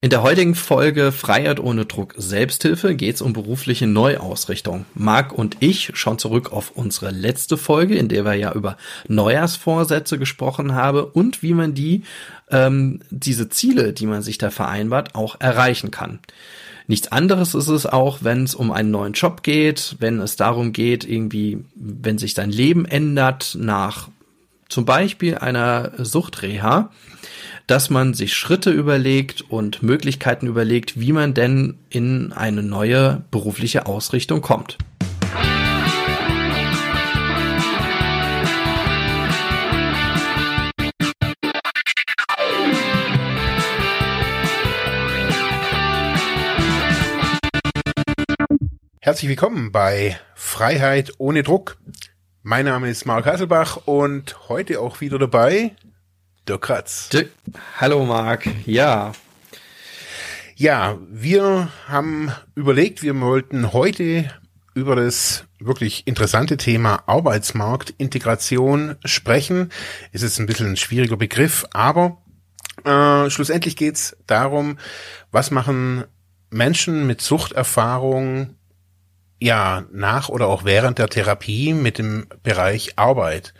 In der heutigen Folge Freiheit ohne Druck Selbsthilfe geht es um berufliche Neuausrichtung. Marc und ich schauen zurück auf unsere letzte Folge, in der wir ja über Neujahrsvorsätze gesprochen haben und wie man die, ähm, diese Ziele, die man sich da vereinbart, auch erreichen kann. Nichts anderes ist es auch, wenn es um einen neuen Job geht, wenn es darum geht, irgendwie, wenn sich dein Leben ändert nach zum Beispiel einer Suchtreha dass man sich Schritte überlegt und Möglichkeiten überlegt, wie man denn in eine neue berufliche Ausrichtung kommt. Herzlich willkommen bei Freiheit ohne Druck. Mein Name ist Marc Hasselbach und heute auch wieder dabei Dirk Kratz. Dirk, hallo Marc, ja. Ja, wir haben überlegt, wir wollten heute über das wirklich interessante Thema Arbeitsmarktintegration sprechen. Es ist ein bisschen ein schwieriger Begriff, aber äh, schlussendlich geht's darum, was machen Menschen mit Suchterfahrung ja nach oder auch während der Therapie mit dem Bereich Arbeit.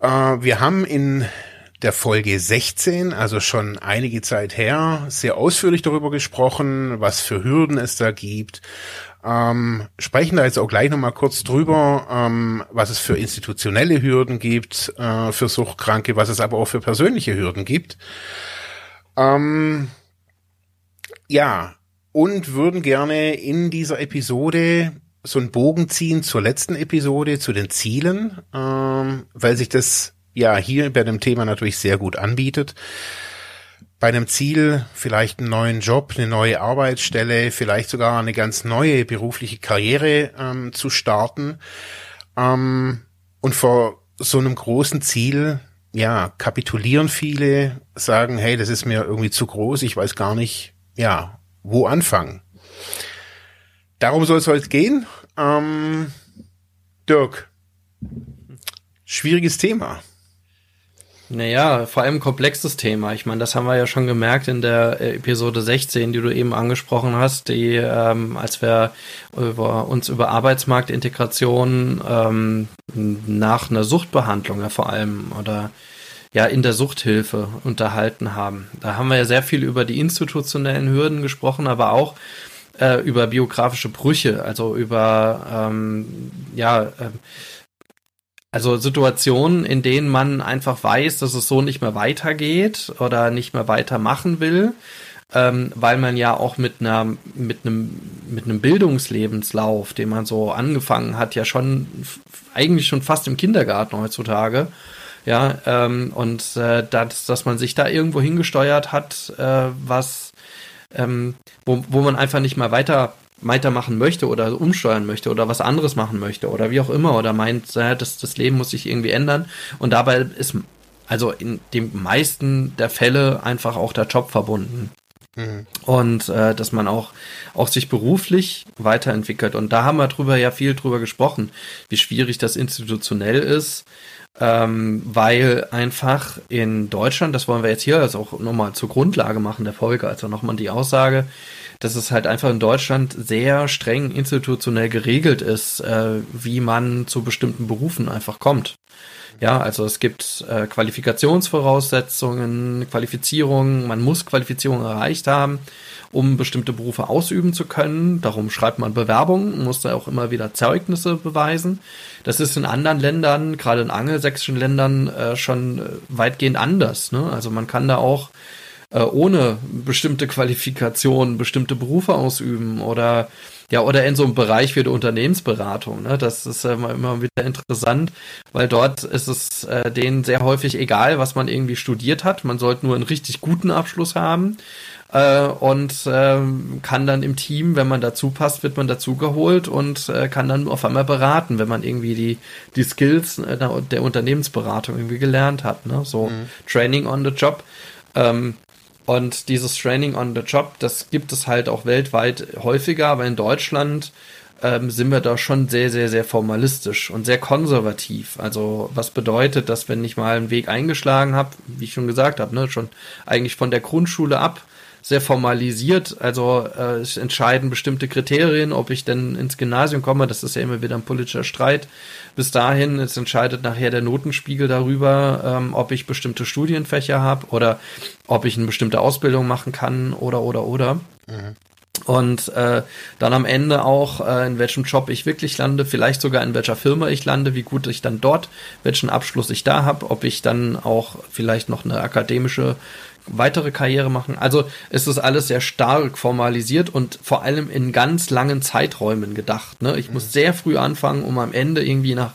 Äh, wir haben in der Folge 16, also schon einige Zeit her, sehr ausführlich darüber gesprochen, was für Hürden es da gibt. Ähm, sprechen da jetzt auch gleich nochmal kurz drüber, ähm, was es für institutionelle Hürden gibt äh, für Suchtkranke, was es aber auch für persönliche Hürden gibt. Ähm, ja, und würden gerne in dieser Episode so einen Bogen ziehen zur letzten Episode, zu den Zielen, ähm, weil sich das ja hier bei dem Thema natürlich sehr gut anbietet. Bei einem Ziel vielleicht einen neuen Job, eine neue Arbeitsstelle, vielleicht sogar eine ganz neue berufliche Karriere ähm, zu starten. Ähm, und vor so einem großen Ziel, ja, kapitulieren viele, sagen, hey, das ist mir irgendwie zu groß, ich weiß gar nicht, ja, wo anfangen. Darum soll es heute gehen. Ähm, Dirk, schwieriges Thema. Naja, vor allem komplexes Thema. Ich meine, das haben wir ja schon gemerkt in der äh, Episode 16, die du eben angesprochen hast, die, ähm, als wir über, uns über Arbeitsmarktintegration ähm, nach einer Suchtbehandlung ja vor allem oder ja in der Suchthilfe unterhalten haben. Da haben wir ja sehr viel über die institutionellen Hürden gesprochen, aber auch äh, über biografische Brüche, also über ähm, ja äh, also Situationen, in denen man einfach weiß, dass es so nicht mehr weitergeht oder nicht mehr weitermachen will, ähm, weil man ja auch mit einer mit einem mit einem Bildungslebenslauf, den man so angefangen hat, ja schon eigentlich schon fast im Kindergarten heutzutage, ja ähm, und äh, dass dass man sich da irgendwo hingesteuert hat, äh, was ähm, wo, wo man einfach nicht mehr weiter weitermachen möchte oder umsteuern möchte oder was anderes machen möchte oder wie auch immer oder meint, ja, das, das Leben muss sich irgendwie ändern. Und dabei ist also in den meisten der Fälle einfach auch der Job verbunden. Mhm. Und äh, dass man auch, auch sich beruflich weiterentwickelt. Und da haben wir drüber ja viel drüber gesprochen, wie schwierig das institutionell ist, ähm, weil einfach in Deutschland, das wollen wir jetzt hier also auch nochmal zur Grundlage machen der Folge, also nochmal die Aussage, dass es halt einfach in Deutschland sehr streng institutionell geregelt ist, äh, wie man zu bestimmten Berufen einfach kommt. Ja, also es gibt äh, Qualifikationsvoraussetzungen, Qualifizierungen, man muss Qualifizierung erreicht haben, um bestimmte Berufe ausüben zu können. Darum schreibt man Bewerbungen, muss da auch immer wieder Zeugnisse beweisen. Das ist in anderen Ländern, gerade in angelsächsischen Ländern, äh, schon äh, weitgehend anders. Ne? Also man kann da auch äh, ohne bestimmte Qualifikationen bestimmte Berufe ausüben oder ja, oder in so einem Bereich wie der Unternehmensberatung. Ne? Das ist äh, immer wieder interessant, weil dort ist es äh, denen sehr häufig egal, was man irgendwie studiert hat. Man sollte nur einen richtig guten Abschluss haben äh, und äh, kann dann im Team, wenn man dazu passt, wird man dazugeholt und äh, kann dann auf einmal beraten, wenn man irgendwie die, die Skills äh, der Unternehmensberatung irgendwie gelernt hat. Ne? So mhm. Training on the Job. Ähm, und dieses Training on the Job, das gibt es halt auch weltweit häufiger, aber in Deutschland ähm, sind wir da schon sehr, sehr, sehr formalistisch und sehr konservativ. Also was bedeutet, dass wenn ich mal einen Weg eingeschlagen habe, wie ich schon gesagt habe, ne, schon eigentlich von der Grundschule ab, sehr formalisiert. Also äh, es entscheiden bestimmte Kriterien, ob ich denn ins Gymnasium komme. Das ist ja immer wieder ein politischer Streit. Bis dahin, es entscheidet nachher der Notenspiegel darüber, ähm, ob ich bestimmte Studienfächer habe oder ob ich eine bestimmte Ausbildung machen kann oder oder oder. Mhm. Und äh, dann am Ende auch, äh, in welchem Job ich wirklich lande, vielleicht sogar in welcher Firma ich lande, wie gut ich dann dort, welchen Abschluss ich da habe, ob ich dann auch vielleicht noch eine akademische weitere Karriere machen. Also es ist alles sehr stark formalisiert und vor allem in ganz langen Zeiträumen gedacht. Ne? Ich mhm. muss sehr früh anfangen, um am Ende irgendwie nach,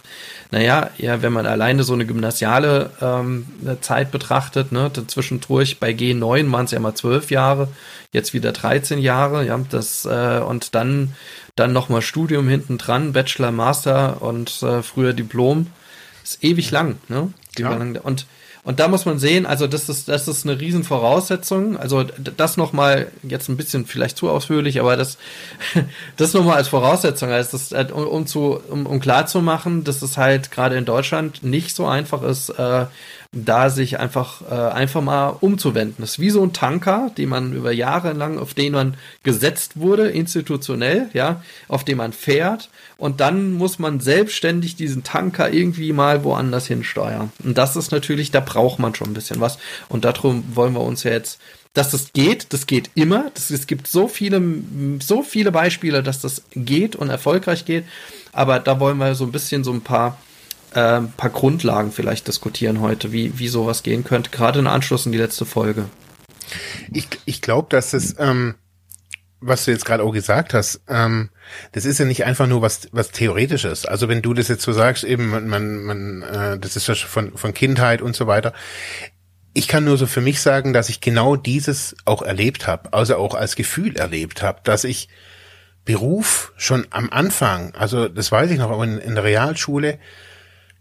naja, ja, wenn man alleine so eine gymnasiale ähm, Zeit betrachtet, ne, zwischendurch bei G9 waren es ja mal zwölf Jahre, jetzt wieder 13 Jahre, ja, das äh, und dann dann nochmal Studium hinten dran, Bachelor, Master und äh, früher Diplom. Ist ewig lang, ne? Ja. Und und da muss man sehen, also das ist, das ist eine Riesenvoraussetzung. Also das nochmal, jetzt ein bisschen vielleicht zu ausführlich, aber das, das nochmal als Voraussetzung, also das, äh, um, um, zu, um, um klar zu machen, dass es halt gerade in Deutschland nicht so einfach ist, äh, da sich einfach äh, einfach mal umzuwenden. Das ist wie so ein Tanker, den man über Jahre lang, auf den man gesetzt wurde, institutionell, ja, auf den man fährt und dann muss man selbstständig diesen Tanker irgendwie mal woanders hinsteuern. Und das ist natürlich, da braucht man schon ein bisschen was und darum wollen wir uns ja jetzt dass das geht, das geht immer. Das, es gibt so viele, so viele Beispiele, dass das geht und erfolgreich geht. Aber da wollen wir so ein bisschen so ein paar äh, ein paar Grundlagen vielleicht diskutieren heute, wie, wie sowas gehen könnte, gerade in Anschluss an die letzte Folge. Ich, ich glaube, dass es, ähm, was du jetzt gerade auch gesagt hast, ähm, das ist ja nicht einfach nur was, was Theoretisches. Also wenn du das jetzt so sagst, eben, man, man, man äh, das ist ja von, von Kindheit und so weiter. Ich kann nur so für mich sagen, dass ich genau dieses auch erlebt habe, also auch als Gefühl erlebt habe, dass ich Beruf schon am Anfang, also das weiß ich noch, in, in der Realschule,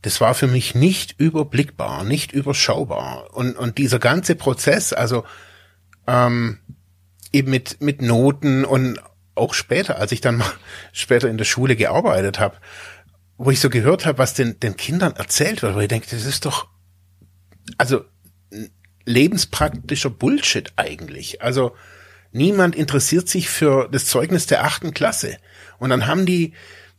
das war für mich nicht überblickbar, nicht überschaubar. Und, und dieser ganze Prozess, also ähm, eben mit, mit Noten und auch später, als ich dann mal später in der Schule gearbeitet habe, wo ich so gehört habe, was den, den Kindern erzählt wird, wo ich denke, das ist doch, also lebenspraktischer Bullshit eigentlich. Also niemand interessiert sich für das Zeugnis der achten Klasse. Und dann haben die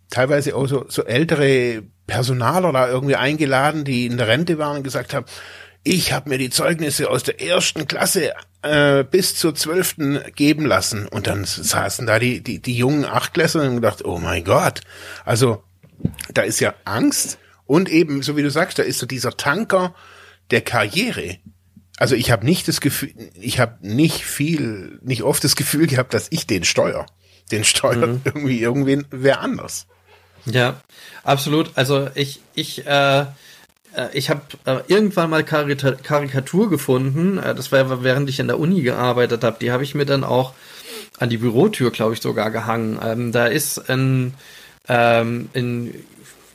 teilweise auch so, so ältere Personaler da irgendwie eingeladen, die in der Rente waren und gesagt haben, ich habe mir die Zeugnisse aus der ersten Klasse äh, bis zur zwölften geben lassen. Und dann saßen da die, die, die jungen Achtklässler und gedacht, oh mein Gott. Also da ist ja Angst und eben, so wie du sagst, da ist so dieser Tanker der Karriere. Also ich habe nicht das Gefühl, ich habe nicht viel, nicht oft das Gefühl gehabt, dass ich den steuer. Den steuert mhm. irgendwie irgendwen wer anders. Ja, absolut. Also ich, ich, äh, äh ich habe äh, irgendwann mal Karikatur gefunden. Äh, das war während ich in der Uni gearbeitet habe. Die habe ich mir dann auch an die Bürotür, glaube ich, sogar gehangen. Ähm, da ist ein, ähm, in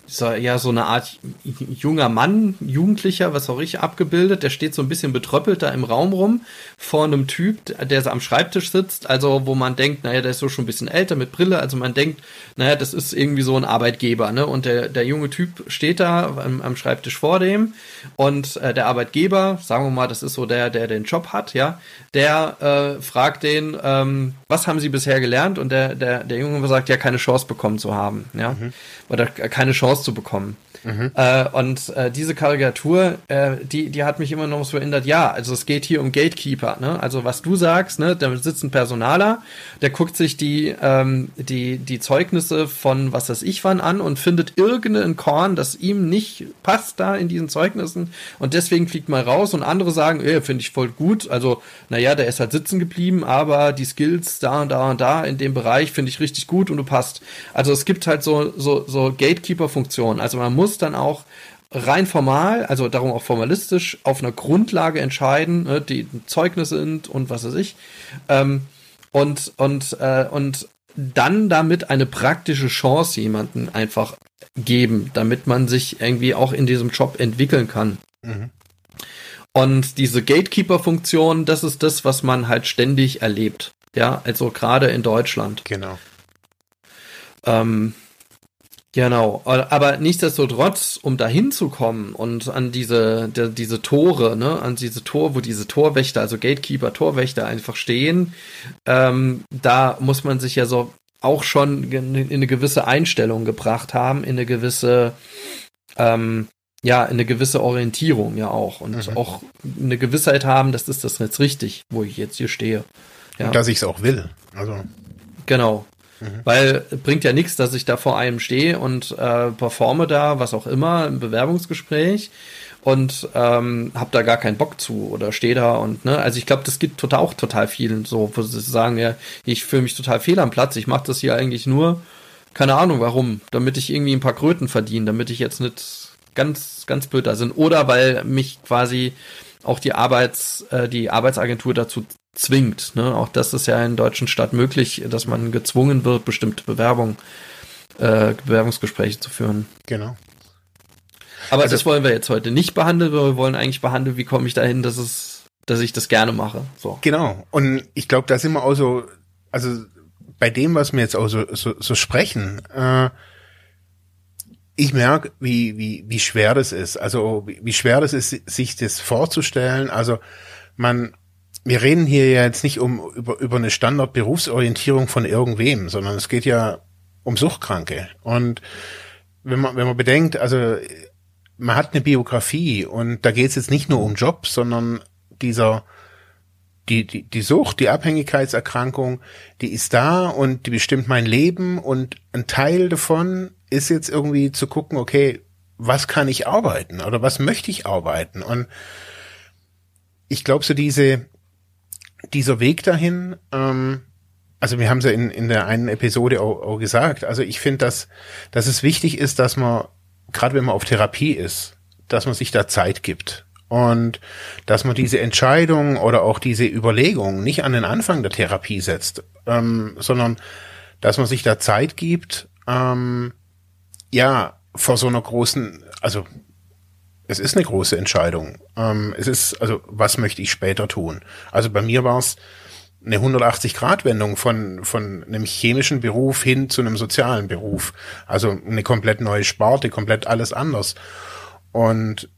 so, ja, so eine Art junger Mann, Jugendlicher, was auch ich, abgebildet. Der steht so ein bisschen betröppelt da im Raum rum, vor einem Typ, der so am Schreibtisch sitzt, also wo man denkt, naja, der ist so schon ein bisschen älter mit Brille, also man denkt, naja, das ist irgendwie so ein Arbeitgeber, ne? Und der, der junge Typ steht da am, am Schreibtisch vor dem und äh, der Arbeitgeber, sagen wir mal, das ist so der, der den Job hat, ja, der äh, fragt den, ähm, was haben Sie bisher gelernt? Und der, der, der Junge sagt, ja, keine Chance bekommen zu haben, ja, mhm. oder keine Chance zu bekommen. Mhm. Äh, und äh, diese Karikatur, äh, die, die hat mich immer noch so erinnert, ja, also es geht hier um Gatekeeper, ne? Also was du sagst, ne, da sitzt ein Personaler, der guckt sich die, ähm, die, die Zeugnisse von was weiß ich wann an und findet irgendein Korn, das ihm nicht passt da in diesen Zeugnissen und deswegen fliegt mal raus und andere sagen, äh, finde ich voll gut, also naja, der ist halt sitzen geblieben, aber die Skills da und da und da in dem Bereich finde ich richtig gut und du passt. Also es gibt halt so, so, so Gatekeeper-Funktionen, also man muss dann auch rein formal, also darum auch formalistisch, auf einer Grundlage entscheiden, ne, die Zeugnisse sind und was weiß ich. Ähm, und, und, äh, und dann damit eine praktische Chance jemanden einfach geben, damit man sich irgendwie auch in diesem Job entwickeln kann. Mhm. Und diese Gatekeeper-Funktion, das ist das, was man halt ständig erlebt. Ja, also gerade in Deutschland. Genau. Ähm, Genau, aber nichtsdestotrotz, um dahin zu kommen und an diese, der, diese Tore, ne, an diese Tor, wo diese Torwächter, also Gatekeeper, Torwächter einfach stehen, ähm, da muss man sich ja so auch schon in eine gewisse Einstellung gebracht haben, in eine gewisse, ähm, ja, in eine gewisse Orientierung ja auch und mhm. auch eine Gewissheit haben, dass das das jetzt richtig, wo ich jetzt hier stehe. Ja. Und dass ich es auch will. Also. Genau. Mhm. Weil bringt ja nichts, dass ich da vor einem stehe und äh, performe da, was auch immer, im Bewerbungsgespräch und ähm, habe da gar keinen Bock zu oder stehe da und ne, also ich glaube, das gibt total auch total vielen so, wo sie sagen, ja, ich fühle mich total fehl am Platz, ich mache das hier eigentlich nur, keine Ahnung warum, damit ich irgendwie ein paar Kröten verdiene, damit ich jetzt nicht ganz, ganz blöd da sind oder weil mich quasi auch die Arbeits, äh, die Arbeitsagentur dazu zwingt. Ne? Auch das ist ja in deutschen Stadt möglich, dass man gezwungen wird, bestimmte Bewerbungen, äh, Bewerbungsgespräche zu führen. Genau. Aber also, das wollen wir jetzt heute nicht behandeln. Wir wollen eigentlich behandeln, wie komme ich dahin, dass es, dass ich das gerne mache. So. Genau. Und ich glaube, da sind wir auch so, also bei dem, was wir jetzt auch so, so, so sprechen, äh, ich merke, wie, wie, wie schwer das ist. Also wie, wie schwer das ist, sich das vorzustellen. Also man, wir reden hier ja jetzt nicht um über, über eine Standardberufsorientierung von irgendwem, sondern es geht ja um Suchtkranke. Und wenn man, wenn man bedenkt, also man hat eine Biografie und da geht es jetzt nicht nur um Job, sondern dieser die, die, die Sucht, die Abhängigkeitserkrankung, die ist da und die bestimmt mein Leben und ein Teil davon ist jetzt irgendwie zu gucken, okay, was kann ich arbeiten oder was möchte ich arbeiten? Und ich glaube, so diese, dieser Weg dahin, ähm, also wir haben es ja in, in der einen Episode auch, auch gesagt, also ich finde, dass, dass es wichtig ist, dass man, gerade wenn man auf Therapie ist, dass man sich da Zeit gibt. Und dass man diese Entscheidung oder auch diese Überlegung nicht an den Anfang der Therapie setzt, ähm, sondern dass man sich da Zeit gibt, ähm, ja, vor so einer großen, also es ist eine große Entscheidung. Ähm, es ist, also was möchte ich später tun? Also bei mir war es eine 180-Grad-Wendung von, von einem chemischen Beruf hin zu einem sozialen Beruf. Also eine komplett neue Sparte, komplett alles anders. Und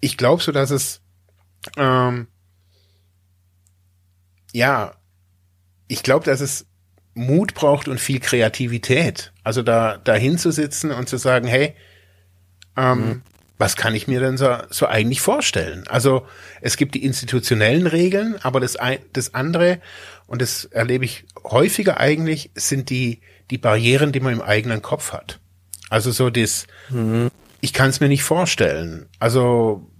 ich glaube so, dass es, ähm, ja, ich glaube, dass es Mut braucht und viel Kreativität. Also da, da hinzusitzen und zu sagen, hey, ähm, mhm was kann ich mir denn so, so eigentlich vorstellen? Also es gibt die institutionellen Regeln, aber das, das andere, und das erlebe ich häufiger eigentlich, sind die, die Barrieren, die man im eigenen Kopf hat. Also so das, mhm. ich kann es mir nicht vorstellen, also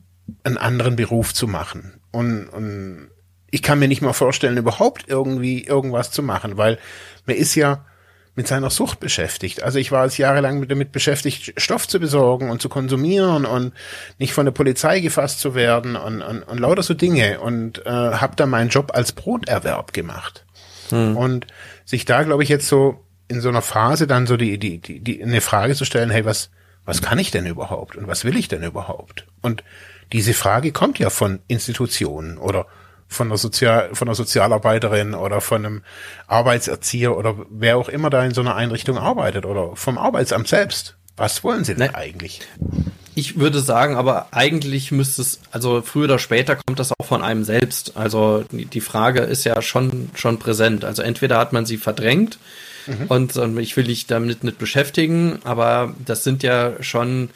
einen anderen Beruf zu machen. Und, und ich kann mir nicht mal vorstellen, überhaupt irgendwie irgendwas zu machen, weil mir ist ja, mit seiner Sucht beschäftigt. Also ich war jetzt jahrelang damit beschäftigt, Stoff zu besorgen und zu konsumieren und nicht von der Polizei gefasst zu werden und, und, und lauter so Dinge und äh, habe da meinen Job als Broterwerb gemacht. Hm. Und sich da, glaube ich, jetzt so in so einer Phase dann so die, die, die, die eine Frage zu stellen, hey, was, was kann ich denn überhaupt und was will ich denn überhaupt? Und diese Frage kommt ja von Institutionen oder von der, Sozial von der Sozialarbeiterin oder von einem Arbeitserzieher oder wer auch immer da in so einer Einrichtung arbeitet oder vom Arbeitsamt selbst. Was wollen Sie denn Nein. eigentlich? Ich würde sagen, aber eigentlich müsste es, also früher oder später kommt das auch von einem selbst. Also die Frage ist ja schon, schon präsent. Also entweder hat man sie verdrängt mhm. und ich will dich damit nicht beschäftigen, aber das sind ja schon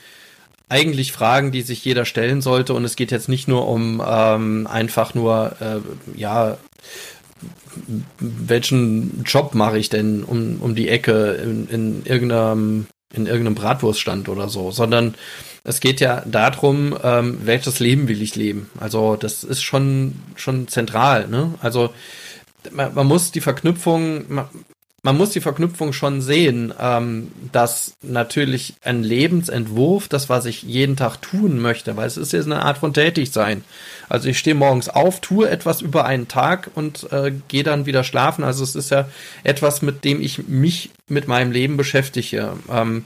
eigentlich Fragen, die sich jeder stellen sollte. Und es geht jetzt nicht nur um ähm, einfach nur, äh, ja, welchen Job mache ich denn um, um die Ecke in, in irgendeinem in irgendeinem Bratwurststand oder so, sondern es geht ja darum, ähm, welches Leben will ich leben. Also das ist schon schon zentral. Ne? Also man, man muss die Verknüpfung, man, man muss die Verknüpfung schon sehen, ähm, dass natürlich ein Lebensentwurf, das, was ich jeden Tag tun möchte, weil es ist jetzt eine Art von Tätigsein. Also ich stehe morgens auf, tue etwas über einen Tag und äh, gehe dann wieder schlafen. Also es ist ja etwas, mit dem ich mich mit meinem Leben beschäftige. Ähm,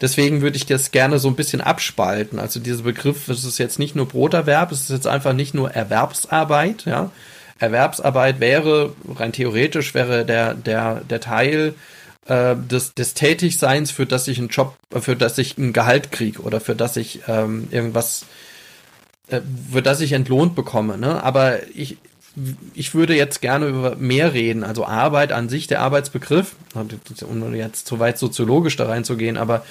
deswegen würde ich das gerne so ein bisschen abspalten. Also dieser Begriff, es ist jetzt nicht nur Broterwerb, es ist jetzt einfach nicht nur Erwerbsarbeit, ja, Erwerbsarbeit wäre, rein theoretisch wäre der, der, der Teil, äh, des, des Tätigseins, für das ich einen Job, für das ich ein Gehalt kriege oder für das ich ähm, irgendwas, äh, für das ich entlohnt bekomme. Ne? Aber ich, ich würde jetzt gerne über mehr reden, also Arbeit an sich, der Arbeitsbegriff, um jetzt zu weit soziologisch da reinzugehen, aber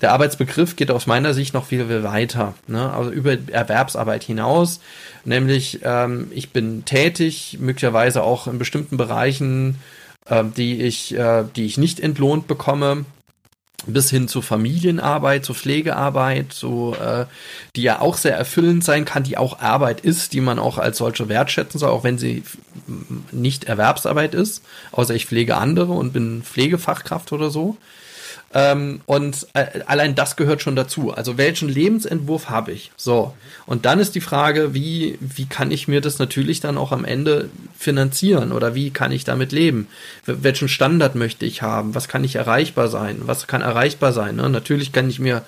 der Arbeitsbegriff geht aus meiner Sicht noch viel, viel weiter, ne? also über Erwerbsarbeit hinaus, nämlich ähm, ich bin tätig, möglicherweise auch in bestimmten Bereichen äh, die ich, äh, die ich nicht entlohnt bekomme bis hin zu Familienarbeit, zu Pflegearbeit, so äh, die ja auch sehr erfüllend sein kann, die auch Arbeit ist, die man auch als solche wertschätzen soll, auch wenn sie nicht Erwerbsarbeit ist, außer ich pflege andere und bin Pflegefachkraft oder so. Ähm, und äh, allein das gehört schon dazu. Also welchen Lebensentwurf habe ich? So. Und dann ist die Frage, wie, wie kann ich mir das natürlich dann auch am Ende finanzieren oder wie kann ich damit leben? Welchen Standard möchte ich haben? Was kann ich erreichbar sein? Was kann erreichbar sein? Ne? Natürlich kann ich mir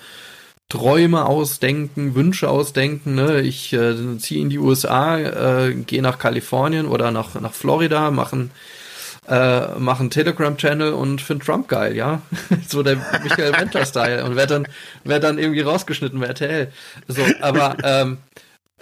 Träume ausdenken, Wünsche ausdenken. Ne? Ich äh, ziehe in die USA, äh, gehe nach Kalifornien oder nach, nach Florida, machen äh, mache einen Telegram-Channel und finde Trump geil, ja. so der Michael Wendler-Style und werde dann, werd dann irgendwie rausgeschnitten bei RTL. So, aber ähm,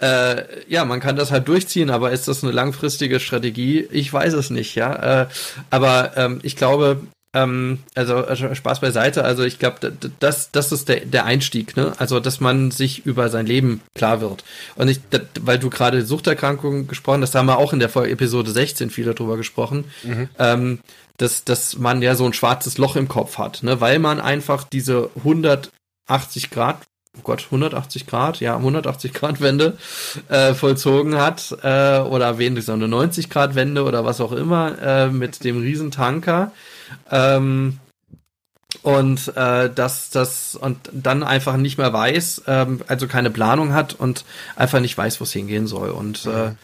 äh, ja, man kann das halt durchziehen, aber ist das eine langfristige Strategie? Ich weiß es nicht, ja. Äh, aber ähm, ich glaube, ähm, also, also Spaß beiseite. Also ich glaube, das, das ist der, der Einstieg, ne? Also dass man sich über sein Leben klar wird. Und ich, das, weil du gerade Suchterkrankungen gesprochen hast, da haben wir auch in der Episode 16 viel darüber gesprochen. Mhm. Ähm, dass, dass man ja so ein schwarzes Loch im Kopf hat, ne? weil man einfach diese 180 Grad oh Gott, 180 Grad, ja, 180 Grad Wende äh, vollzogen hat äh, oder wenigstens eine 90 Grad Wende oder was auch immer äh, mit dem Riesentanker ähm, und äh, dass das und dann einfach nicht mehr weiß, ähm, also keine Planung hat und einfach nicht weiß, wo es hingehen soll. Und äh, mhm. äh,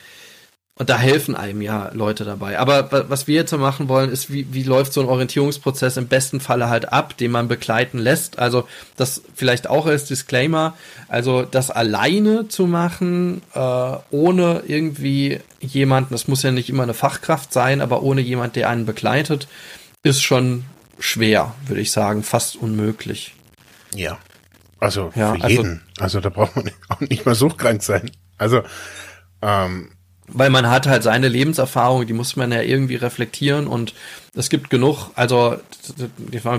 und da helfen einem ja Leute dabei. Aber was wir jetzt machen wollen, ist, wie, wie läuft so ein Orientierungsprozess im besten Falle halt ab, den man begleiten lässt. Also das vielleicht auch als Disclaimer, also das alleine zu machen, äh, ohne irgendwie jemanden, das muss ja nicht immer eine Fachkraft sein, aber ohne jemand, der einen begleitet, ist schon schwer, würde ich sagen, fast unmöglich. Ja. Also ja, für also jeden. Also, also, da braucht man auch nicht mal suchtkrank sein. Also ähm, weil man hat halt seine Lebenserfahrung, die muss man ja irgendwie reflektieren und es gibt genug, also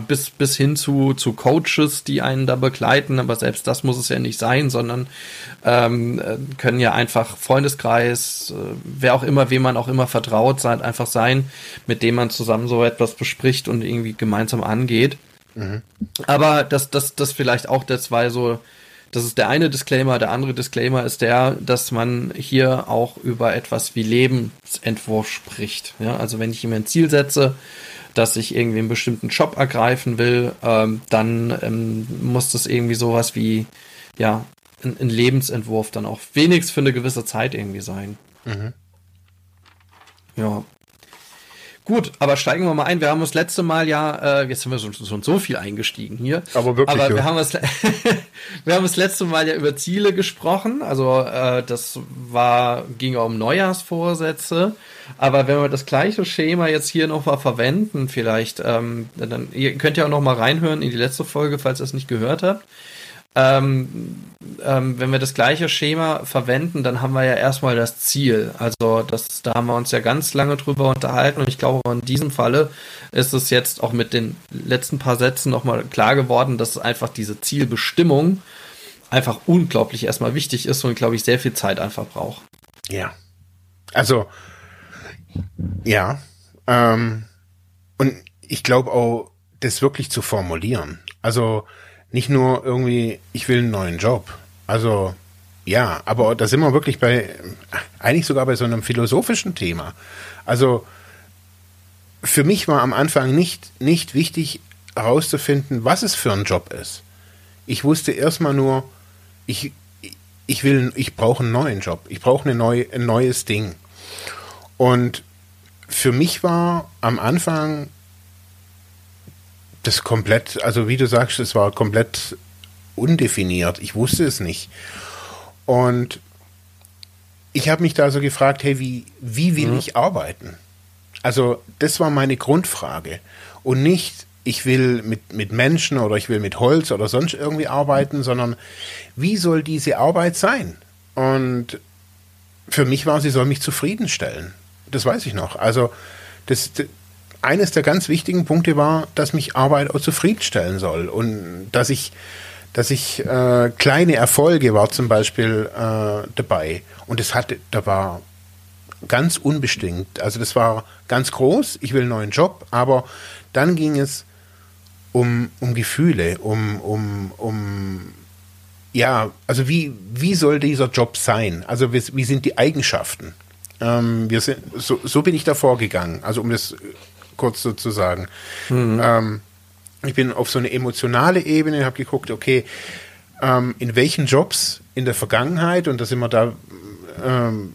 bis, bis hin zu, zu Coaches, die einen da begleiten, aber selbst das muss es ja nicht sein, sondern ähm, können ja einfach Freundeskreis, äh, wer auch immer, wem man auch immer vertraut, sein, einfach sein, mit dem man zusammen so etwas bespricht und irgendwie gemeinsam angeht. Mhm. Aber das, das, das vielleicht auch der zwei so das ist der eine Disclaimer. Der andere Disclaimer ist der, dass man hier auch über etwas wie Lebensentwurf spricht. Ja, also wenn ich ihm ein Ziel setze, dass ich irgendwie einen bestimmten Job ergreifen will, ähm, dann ähm, muss das irgendwie sowas wie, ja, ein, ein, Lebensentwurf dann auch wenigstens für eine gewisse Zeit irgendwie sein. Mhm. Ja. Gut, aber steigen wir mal ein. Wir haben das letzte Mal ja, äh, jetzt sind wir schon, schon so viel eingestiegen hier. Aber wirklich. Aber wir haben, das, wir haben das letzte Mal ja über Ziele gesprochen. Also äh, das war, ging ja um Neujahrsvorsätze. Aber wenn wir das gleiche Schema jetzt hier nochmal verwenden, vielleicht, ähm, dann ihr könnt ja auch nochmal reinhören in die letzte Folge, falls ihr es nicht gehört habt. Ähm, ähm, wenn wir das gleiche Schema verwenden, dann haben wir ja erstmal das Ziel. Also das, da haben wir uns ja ganz lange drüber unterhalten und ich glaube, in diesem Falle ist es jetzt auch mit den letzten paar Sätzen nochmal klar geworden, dass einfach diese Zielbestimmung einfach unglaublich erstmal wichtig ist und glaube ich sehr viel Zeit einfach braucht. Ja. Also ja. Ähm, und ich glaube auch, das wirklich zu formulieren. Also nicht nur irgendwie, ich will einen neuen Job. Also ja, aber da sind wir wirklich bei, eigentlich sogar bei so einem philosophischen Thema. Also für mich war am Anfang nicht, nicht wichtig herauszufinden, was es für ein Job ist. Ich wusste erstmal nur, ich, ich will, ich brauche einen neuen Job. Ich brauche eine neue, ein neues Ding. Und für mich war am Anfang das komplett, also wie du sagst, es war komplett undefiniert. Ich wusste es nicht. Und ich habe mich da so gefragt, hey, wie, wie will mhm. ich arbeiten? Also das war meine Grundfrage. Und nicht, ich will mit, mit Menschen oder ich will mit Holz oder sonst irgendwie arbeiten, sondern wie soll diese Arbeit sein? Und für mich war, sie soll mich zufriedenstellen. Das weiß ich noch. Also das, eines der ganz wichtigen Punkte war, dass mich Arbeit auch zufriedenstellen soll und dass ich, dass ich äh, kleine Erfolge war zum Beispiel äh, dabei und es hatte, da war ganz unbestimmt. Also das war ganz groß. Ich will einen neuen Job, aber dann ging es um, um Gefühle, um, um, um ja, also wie, wie soll dieser Job sein? Also wie, wie sind die Eigenschaften? Ähm, wir sind, so, so bin ich da vorgegangen, also um das kurz so zu sagen. Mhm. Ähm, ich bin auf so eine emotionale Ebene, habe geguckt, okay, ähm, in welchen Jobs in der Vergangenheit, und da sind wir da, ähm,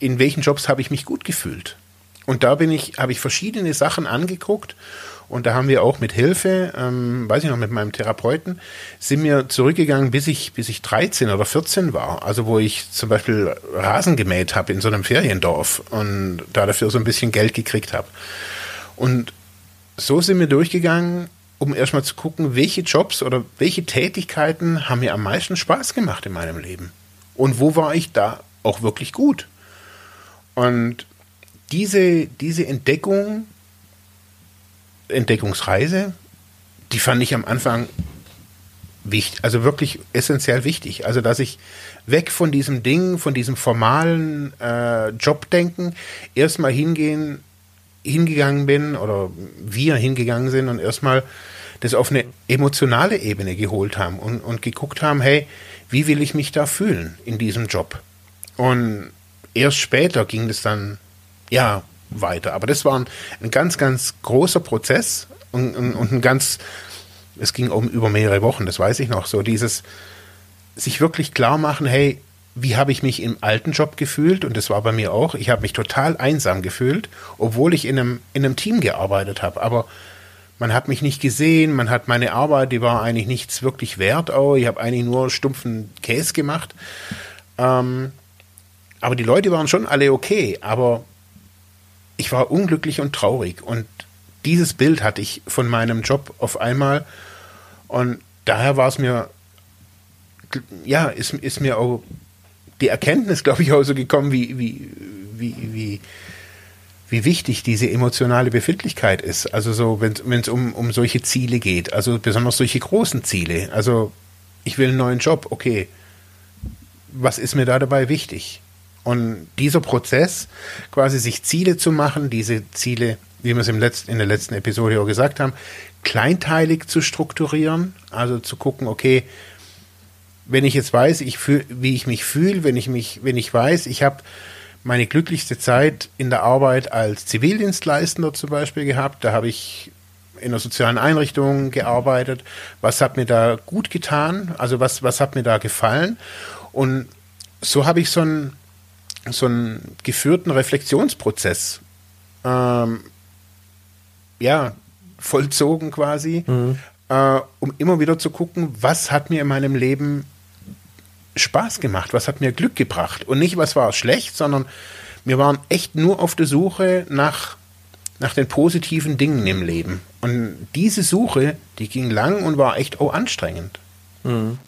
in welchen Jobs habe ich mich gut gefühlt? Und da bin ich, habe ich verschiedene Sachen angeguckt und da haben wir auch mit Hilfe, ähm, weiß ich noch, mit meinem Therapeuten, sind wir zurückgegangen, bis ich, bis ich 13 oder 14 war. Also wo ich zum Beispiel Rasen gemäht habe in so einem Feriendorf und da dafür so ein bisschen Geld gekriegt habe. Und so sind wir durchgegangen, um erstmal zu gucken, welche Jobs oder welche Tätigkeiten haben mir am meisten Spaß gemacht in meinem Leben. Und wo war ich da auch wirklich gut. Und diese, diese Entdeckung Entdeckungsreise, die fand ich am Anfang wichtig, also wirklich essentiell wichtig. Also, dass ich weg von diesem Ding, von diesem formalen äh, Jobdenken erstmal hingehen, hingegangen bin oder wir hingegangen sind und erstmal das auf eine emotionale Ebene geholt haben und, und geguckt haben, hey, wie will ich mich da fühlen in diesem Job? Und erst später ging es dann, ja, weiter. Aber das war ein, ein ganz, ganz großer Prozess und, und, und, ein ganz, es ging um über mehrere Wochen, das weiß ich noch, so dieses sich wirklich klar machen, hey, wie habe ich mich im alten Job gefühlt? Und das war bei mir auch. Ich habe mich total einsam gefühlt, obwohl ich in einem, in einem Team gearbeitet habe. Aber man hat mich nicht gesehen, man hat meine Arbeit, die war eigentlich nichts wirklich wert. Auch. Ich habe eigentlich nur stumpfen Käse gemacht. Ähm, aber die Leute waren schon alle okay. Aber ich war unglücklich und traurig und dieses Bild hatte ich von meinem Job auf einmal und daher war es mir, ja, ist, ist mir auch die Erkenntnis, glaube ich, auch so gekommen, wie, wie, wie, wie, wie wichtig diese emotionale Befindlichkeit ist. Also so, wenn es um, um solche Ziele geht, also besonders solche großen Ziele. Also ich will einen neuen Job, okay. Was ist mir da dabei wichtig? Und dieser Prozess, quasi sich Ziele zu machen, diese Ziele, wie wir es im letzten, in der letzten Episode auch gesagt haben, kleinteilig zu strukturieren, also zu gucken, okay, wenn ich jetzt weiß, ich fühl, wie ich mich fühle, wenn ich mich, wenn ich weiß, ich habe meine glücklichste Zeit in der Arbeit als Zivildienstleistender zum Beispiel gehabt, da habe ich in einer sozialen Einrichtung gearbeitet. Was hat mir da gut getan? Also was, was hat mir da gefallen? Und so habe ich so ein, so einen geführten Reflexionsprozess ähm, ja, vollzogen quasi, mhm. äh, um immer wieder zu gucken, was hat mir in meinem Leben Spaß gemacht, was hat mir Glück gebracht. Und nicht, was war schlecht, sondern wir waren echt nur auf der Suche nach, nach den positiven Dingen im Leben. Und diese Suche, die ging lang und war echt auch anstrengend. Mhm.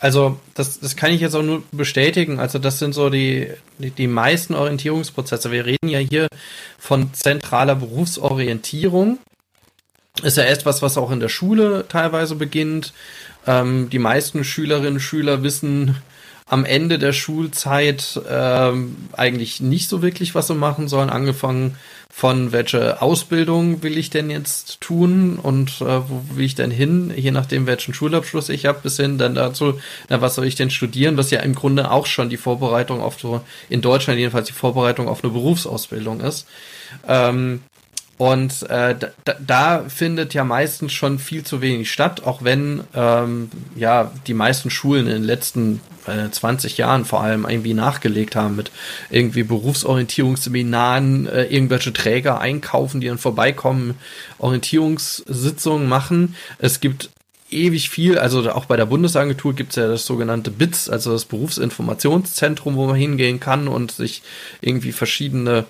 Also, das, das kann ich jetzt auch nur bestätigen. Also, das sind so die, die, die meisten Orientierungsprozesse. Wir reden ja hier von zentraler Berufsorientierung. Ist ja etwas, was auch in der Schule teilweise beginnt. Ähm, die meisten Schülerinnen und Schüler wissen am Ende der Schulzeit ähm, eigentlich nicht so wirklich, was sie machen sollen. Angefangen von welche Ausbildung will ich denn jetzt tun und äh, wo will ich denn hin, je nachdem welchen Schulabschluss ich habe, bis hin dann dazu, na, was soll ich denn studieren, was ja im Grunde auch schon die Vorbereitung auf so, in Deutschland jedenfalls die Vorbereitung auf eine Berufsausbildung ist. Ähm, und äh, da, da findet ja meistens schon viel zu wenig statt, auch wenn ähm, ja die meisten Schulen in den letzten äh, 20 Jahren vor allem irgendwie nachgelegt haben mit irgendwie Berufsorientierungsseminaren, äh, irgendwelche Träger einkaufen, die dann vorbeikommen, Orientierungssitzungen machen. Es gibt ewig viel, also auch bei der Bundesagentur gibt es ja das sogenannte BITS, also das Berufsinformationszentrum, wo man hingehen kann und sich irgendwie verschiedene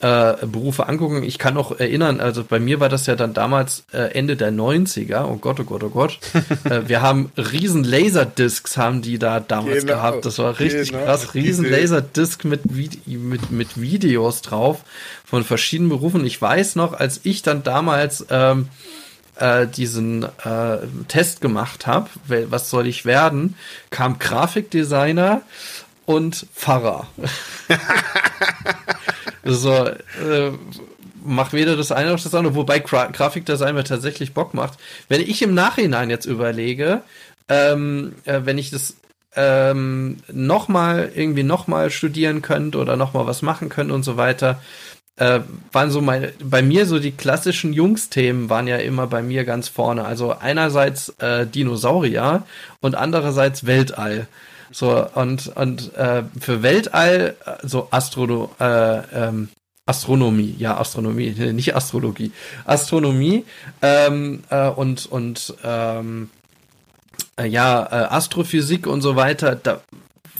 äh, Berufe angucken. Ich kann noch erinnern, also bei mir war das ja dann damals äh, Ende der 90er. Oh Gott, oh Gott, oh Gott. äh, wir haben riesen Laserdiscs haben die da damals genau, gehabt. Das war richtig genau, krass. Riesen Laserdisc mit, mit, mit Videos drauf von verschiedenen Berufen. Ich weiß noch, als ich dann damals ähm, äh, diesen äh, Test gemacht habe, was soll ich werden, kam Grafikdesigner und Pfarrer. so, äh, macht weder das eine noch das andere, wobei Gra Grafikdesign mir tatsächlich Bock macht. Wenn ich im Nachhinein jetzt überlege, ähm, äh, wenn ich das ähm, nochmal irgendwie nochmal studieren könnte oder nochmal was machen könnte und so weiter, äh, waren so meine, bei mir so die klassischen Jungs-Themen waren ja immer bei mir ganz vorne. Also einerseits äh, Dinosaurier und andererseits Weltall. So, und, und äh, für Weltall, so Astrono, äh, ähm, Astronomie, ja, Astronomie, nicht Astrologie, Astronomie ähm, äh, und, und ähm, äh, ja, äh, Astrophysik und so weiter, da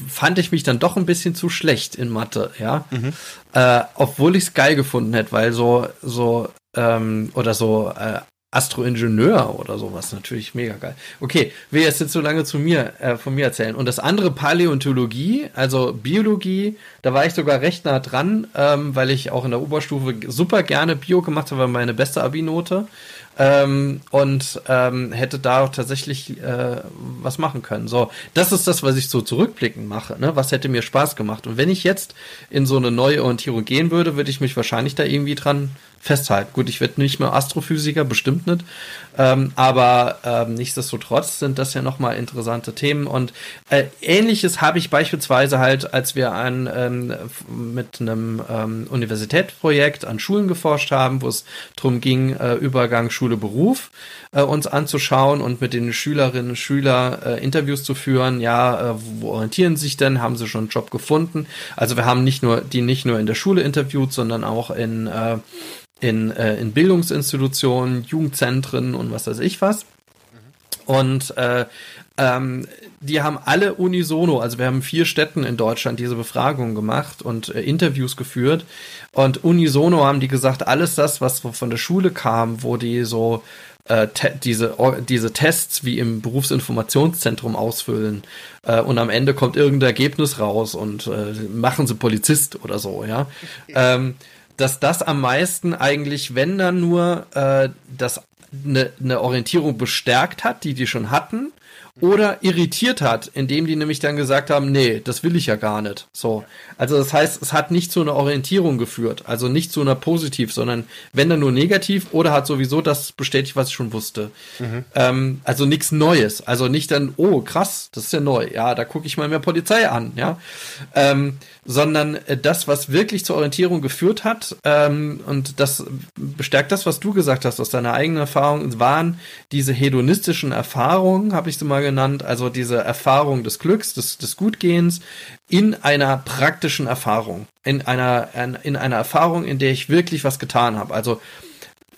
fand ich mich dann doch ein bisschen zu schlecht in Mathe, ja. Mhm. Äh, obwohl ich es geil gefunden hätte, weil so, so, ähm, oder so äh, Astroingenieur oder sowas. Natürlich mega geil. Okay, will jetzt nicht so lange zu mir, äh, von mir erzählen. Und das andere Paläontologie, also Biologie, da war ich sogar recht nah dran, ähm, weil ich auch in der Oberstufe super gerne Bio gemacht habe, meine beste Abi-Note ähm, und ähm, hätte da auch tatsächlich äh, was machen können. So, das ist das, was ich so zurückblickend mache. Ne? Was hätte mir Spaß gemacht? Und wenn ich jetzt in so eine neue Orientierung gehen würde, würde ich mich wahrscheinlich da irgendwie dran festhalten. Gut, ich werde nicht mehr Astrophysiker, bestimmt nicht. Ähm, aber ähm, nichtsdestotrotz sind das ja nochmal interessante Themen. Und äh, ähnliches habe ich beispielsweise halt, als wir an, ähm, mit einem ähm, Universitätsprojekt an Schulen geforscht haben, wo es darum ging, äh, Übergang Schule-Beruf äh, uns anzuschauen und mit den Schülerinnen und Schülern äh, Interviews zu führen. Ja, äh, wo orientieren sie sich denn? Haben sie schon einen Job gefunden? Also wir haben nicht nur die nicht nur in der Schule interviewt, sondern auch in äh, in, äh, in Bildungsinstitutionen, Jugendzentren und was weiß ich was. Und äh, ähm, die haben alle unisono, also wir haben vier Städten in Deutschland diese Befragungen gemacht und äh, Interviews geführt. Und unisono haben die gesagt, alles das, was von der Schule kam, wo die so äh, diese, diese Tests wie im Berufsinformationszentrum ausfüllen äh, und am Ende kommt irgendein Ergebnis raus und äh, machen sie Polizist oder so, ja. Ähm, dass das am meisten eigentlich, wenn dann nur äh, das eine ne Orientierung bestärkt hat, die die schon hatten, oder irritiert hat, indem die nämlich dann gesagt haben, nee, das will ich ja gar nicht. So. Also das heißt, es hat nicht zu einer Orientierung geführt, also nicht zu einer positiv, sondern wenn dann nur negativ oder hat sowieso das bestätigt, was ich schon wusste. Mhm. Ähm, also nichts Neues. Also nicht dann, oh krass, das ist ja neu, ja, da gucke ich mal mehr Polizei an, ja. Ähm, sondern äh, das, was wirklich zur Orientierung geführt hat, ähm, und das bestärkt das, was du gesagt hast aus deiner eigenen Erfahrung, waren diese hedonistischen Erfahrungen, habe ich sie mal genannt, also diese Erfahrung des Glücks, des, des Gutgehens in einer praktischen Erfahrung, in einer, in einer Erfahrung, in der ich wirklich was getan habe. Also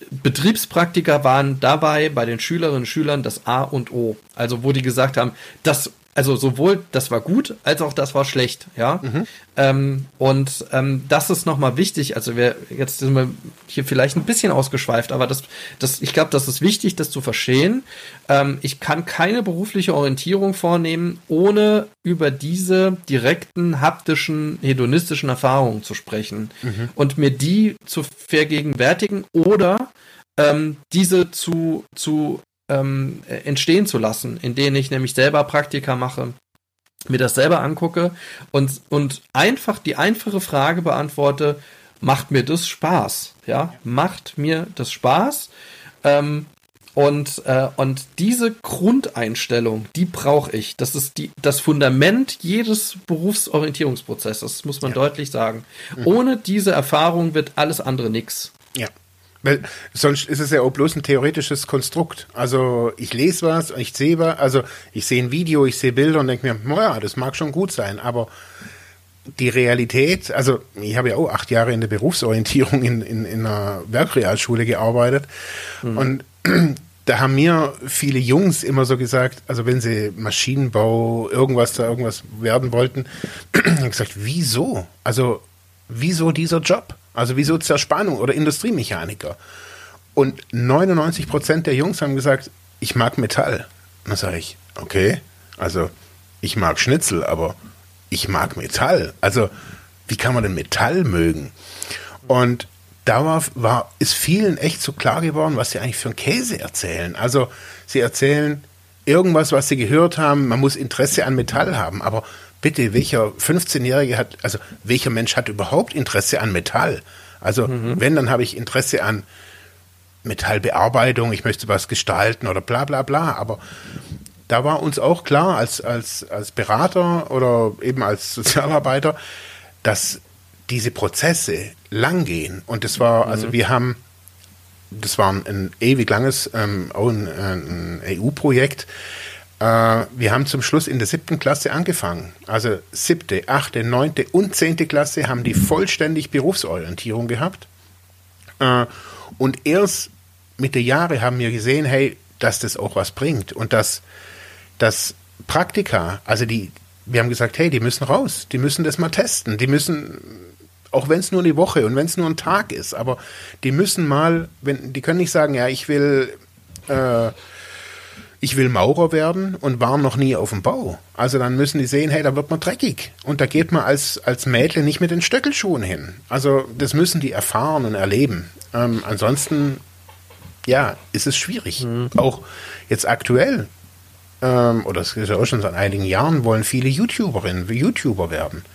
Betriebspraktiker waren dabei bei den Schülerinnen und Schülern das A und O. Also wo die gesagt haben, das also sowohl das war gut, als auch das war schlecht, ja. Mhm. Ähm, und ähm, das ist nochmal wichtig. Also wir jetzt sind wir hier vielleicht ein bisschen ausgeschweift, aber das, das, ich glaube, das ist wichtig, das zu verstehen. Ähm, ich kann keine berufliche Orientierung vornehmen, ohne über diese direkten haptischen, hedonistischen Erfahrungen zu sprechen mhm. und mir die zu vergegenwärtigen oder ähm, diese zu, zu ähm, entstehen zu lassen, in denen ich nämlich selber Praktika mache, mir das selber angucke und, und einfach die einfache Frage beantworte, macht mir das Spaß? Ja, macht mir das Spaß? Ähm, und, äh, und diese Grundeinstellung, die brauche ich. Das ist die, das Fundament jedes Berufsorientierungsprozesses, das muss man ja. deutlich sagen. Mhm. Ohne diese Erfahrung wird alles andere nix. Ja. Weil sonst ist es ja auch bloß ein theoretisches Konstrukt. Also ich lese was, ich sehe was, also ich sehe ein Video, ich sehe Bilder und denke mir, naja, das mag schon gut sein, aber die Realität, also ich habe ja auch acht Jahre in der Berufsorientierung in, in, in einer Werkrealschule gearbeitet mhm. und da haben mir viele Jungs immer so gesagt, also wenn sie Maschinenbau, irgendwas da irgendwas werden wollten, gesagt, wieso? Also wieso dieser Job? Also wieso Zerspannung oder Industriemechaniker. Und 99 Prozent der Jungs haben gesagt, ich mag Metall. Und dann sage ich, okay, also ich mag Schnitzel, aber ich mag Metall. Also wie kann man denn Metall mögen? Und da war, war, ist vielen echt so klar geworden, was sie eigentlich für einen Käse erzählen. Also sie erzählen irgendwas, was sie gehört haben, man muss Interesse an Metall haben, aber bitte, welcher 15-Jährige hat, also welcher Mensch hat überhaupt Interesse an Metall? Also mhm. wenn, dann habe ich Interesse an Metallbearbeitung, ich möchte was gestalten oder bla bla bla, aber da war uns auch klar als, als, als Berater oder eben als Sozialarbeiter, dass diese Prozesse lang gehen. Und das war, also mhm. wir haben, das war ein ewig langes, ähm, auch ein, ein EU-Projekt. Äh, wir haben zum Schluss in der siebten Klasse angefangen. Also siebte, achte, neunte und zehnte Klasse haben die vollständig Berufsorientierung gehabt. Äh, und erst mit der Jahre haben wir gesehen, hey, dass das auch was bringt und dass, dass Praktika, also die, wir haben gesagt, hey, die müssen raus, die müssen das mal testen, die müssen, auch wenn es nur eine Woche und wenn es nur ein Tag ist, aber die müssen mal, wenn, die können nicht sagen, ja, ich will, äh, ich will Maurer werden und war noch nie auf dem Bau. Also dann müssen die sehen, hey, da wird man dreckig. Und da geht man als, als Mädchen nicht mit den Stöckelschuhen hin. Also das müssen die erfahren und erleben. Ähm, ansonsten, ja, ist es schwierig. Mhm. Auch jetzt aktuell, ähm, oder das ist ja auch schon seit einigen Jahren, wollen viele YouTuberinnen, YouTuber werden.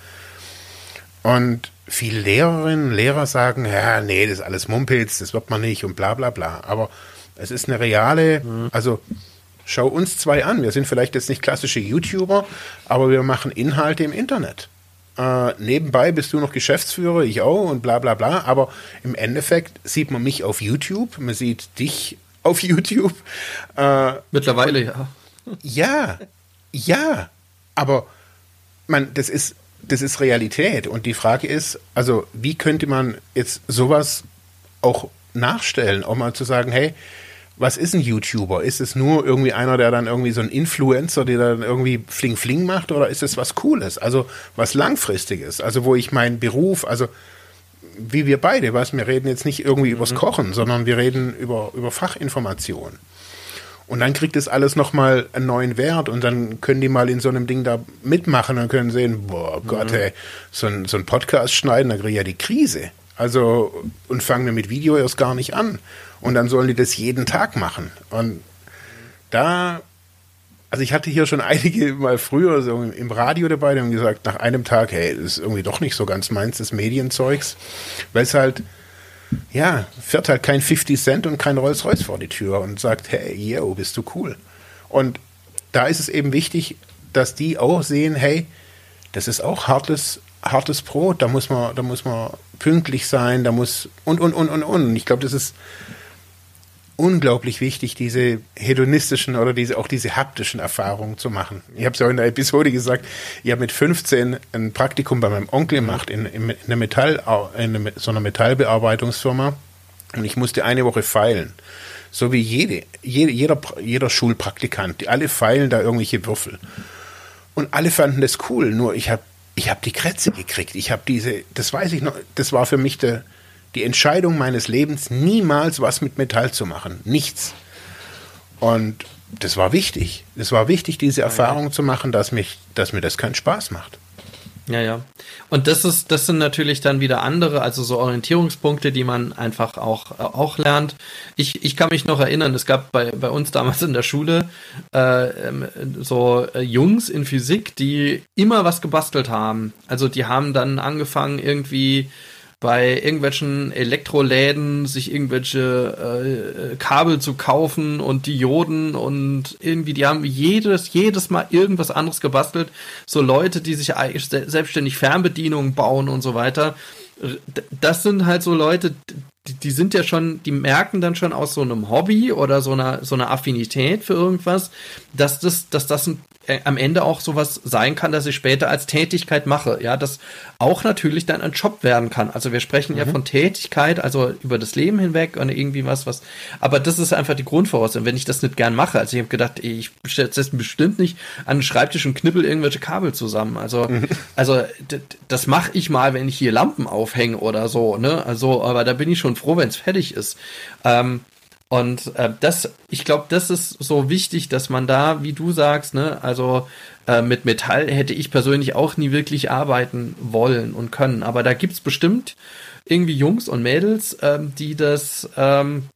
Und viele Lehrerinnen, Lehrer sagen, ja, nee, das ist alles Mumpels, das wird man nicht und bla bla bla. Aber es ist eine reale, mhm. also schau uns zwei an. Wir sind vielleicht jetzt nicht klassische YouTuber, aber wir machen Inhalte im Internet. Äh, nebenbei bist du noch Geschäftsführer, ich auch und bla bla bla. Aber im Endeffekt sieht man mich auf YouTube, man sieht dich auf YouTube. Äh, Mittlerweile ja. Ja, ja. Aber man, das ist, das ist Realität. Und die Frage ist, also wie könnte man jetzt sowas auch nachstellen, auch mal zu sagen, hey, was ist ein YouTuber? Ist es nur irgendwie einer, der dann irgendwie so ein Influencer, der dann irgendwie Fling Fling macht, oder ist es was Cooles? Also was Langfristiges? Also wo ich meinen Beruf, also wie wir beide, was wir reden jetzt nicht irgendwie übers mhm. Kochen, sondern wir reden über, über Fachinformation. Und dann kriegt es alles nochmal einen neuen Wert und dann können die mal in so einem Ding da mitmachen und können sehen, boah Gott, mhm. ey, so ein, so ein Podcast schneiden, da kriege ich ja die Krise. Also, und fangen wir mit Video erst gar nicht an. Und dann sollen die das jeden Tag machen. Und da, also ich hatte hier schon einige mal früher so im Radio dabei, die haben gesagt, nach einem Tag, hey, das ist irgendwie doch nicht so ganz meins, das Medienzeugs. Weil es halt, ja, fährt halt kein 50 Cent und kein Rolls-Royce vor die Tür und sagt, hey, yo, bist du cool. Und da ist es eben wichtig, dass die auch sehen, hey, das ist auch hartes, hartes Brot, da muss man, da muss man pünktlich sein, da muss und und und und und. Ich glaube, das ist unglaublich wichtig, diese hedonistischen oder diese auch diese haptischen Erfahrungen zu machen. Ich habe es ja in der Episode gesagt, ich habe mit 15 ein Praktikum bei meinem Onkel gemacht in, in, in, einer Metall, in so einer Metallbearbeitungsfirma und ich musste eine Woche feilen. So wie jede, jede jeder, jeder Schulpraktikant. Die alle feilen da irgendwelche Würfel. Und alle fanden das cool, nur ich habe ich hab die Krätze gekriegt. Ich habe diese, das weiß ich noch, das war für mich der, die Entscheidung meines Lebens, niemals was mit Metall zu machen. Nichts. Und das war wichtig. Es war wichtig, diese Erfahrung zu machen, dass, mich, dass mir das keinen Spaß macht. Ja, ja. Und das ist, das sind natürlich dann wieder andere, also so Orientierungspunkte, die man einfach auch, auch lernt. Ich, ich kann mich noch erinnern, es gab bei, bei uns damals in der Schule äh, ähm, so äh, Jungs in Physik, die immer was gebastelt haben. Also die haben dann angefangen irgendwie bei irgendwelchen Elektroläden sich irgendwelche äh, Kabel zu kaufen und Dioden und irgendwie, die haben jedes, jedes Mal irgendwas anderes gebastelt. So Leute, die sich selbstständig Fernbedienungen bauen und so weiter. Das sind halt so Leute, die, die sind ja schon, die merken dann schon aus so einem Hobby oder so einer, so einer Affinität für irgendwas, dass das, dass das ein äh, am Ende auch sowas sein kann, dass ich später als Tätigkeit mache. Ja, das auch natürlich dann ein Job werden kann. Also wir sprechen mhm. ja von Tätigkeit, also über das Leben hinweg und irgendwie was, was. Aber das ist einfach die Grundvoraussetzung. Wenn ich das nicht gern mache, also ich habe gedacht, ich setze bestimmt nicht an den Schreibtisch und knibbel irgendwelche Kabel zusammen. Also, mhm. also das mache ich mal, wenn ich hier Lampen aufhänge oder so. Ne, also, aber da bin ich schon froh, wenn es fertig ist. Ähm, und äh, das, ich glaube, das ist so wichtig, dass man da, wie du sagst, ne, also äh, mit Metall hätte ich persönlich auch nie wirklich arbeiten wollen und können. Aber da gibt's bestimmt irgendwie Jungs und Mädels, ähm, die das ähm,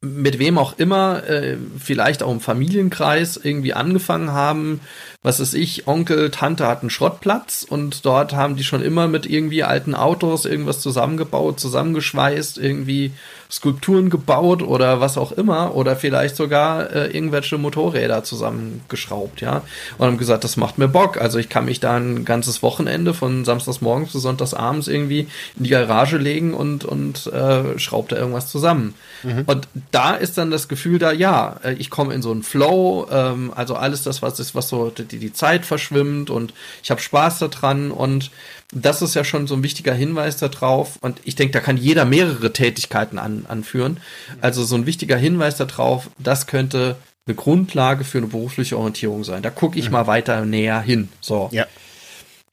mit wem auch immer, äh, vielleicht auch im Familienkreis irgendwie angefangen haben. Was ist ich, Onkel, Tante hatten Schrottplatz und dort haben die schon immer mit irgendwie alten Autos irgendwas zusammengebaut, zusammengeschweißt, irgendwie Skulpturen gebaut oder was auch immer oder vielleicht sogar äh, irgendwelche Motorräder zusammengeschraubt, ja. Und haben gesagt, das macht mir Bock. Also ich kann mich da ein ganzes Wochenende von Samstagsmorgens bis Sonntagsabends irgendwie in die Garage legen und, und äh, schraubt da irgendwas zusammen. Mhm. Und da ist dann das Gefühl da, ja, äh, ich komme in so einen Flow, ähm, also alles das, was ist, was so die, die Zeit verschwimmt und ich habe Spaß daran und das ist ja schon so ein wichtiger Hinweis darauf. Und ich denke, da kann jeder mehrere Tätigkeiten an, anführen. Also so ein wichtiger Hinweis darauf, das könnte eine Grundlage für eine berufliche Orientierung sein. Da gucke ich mhm. mal weiter näher hin. So. Ja.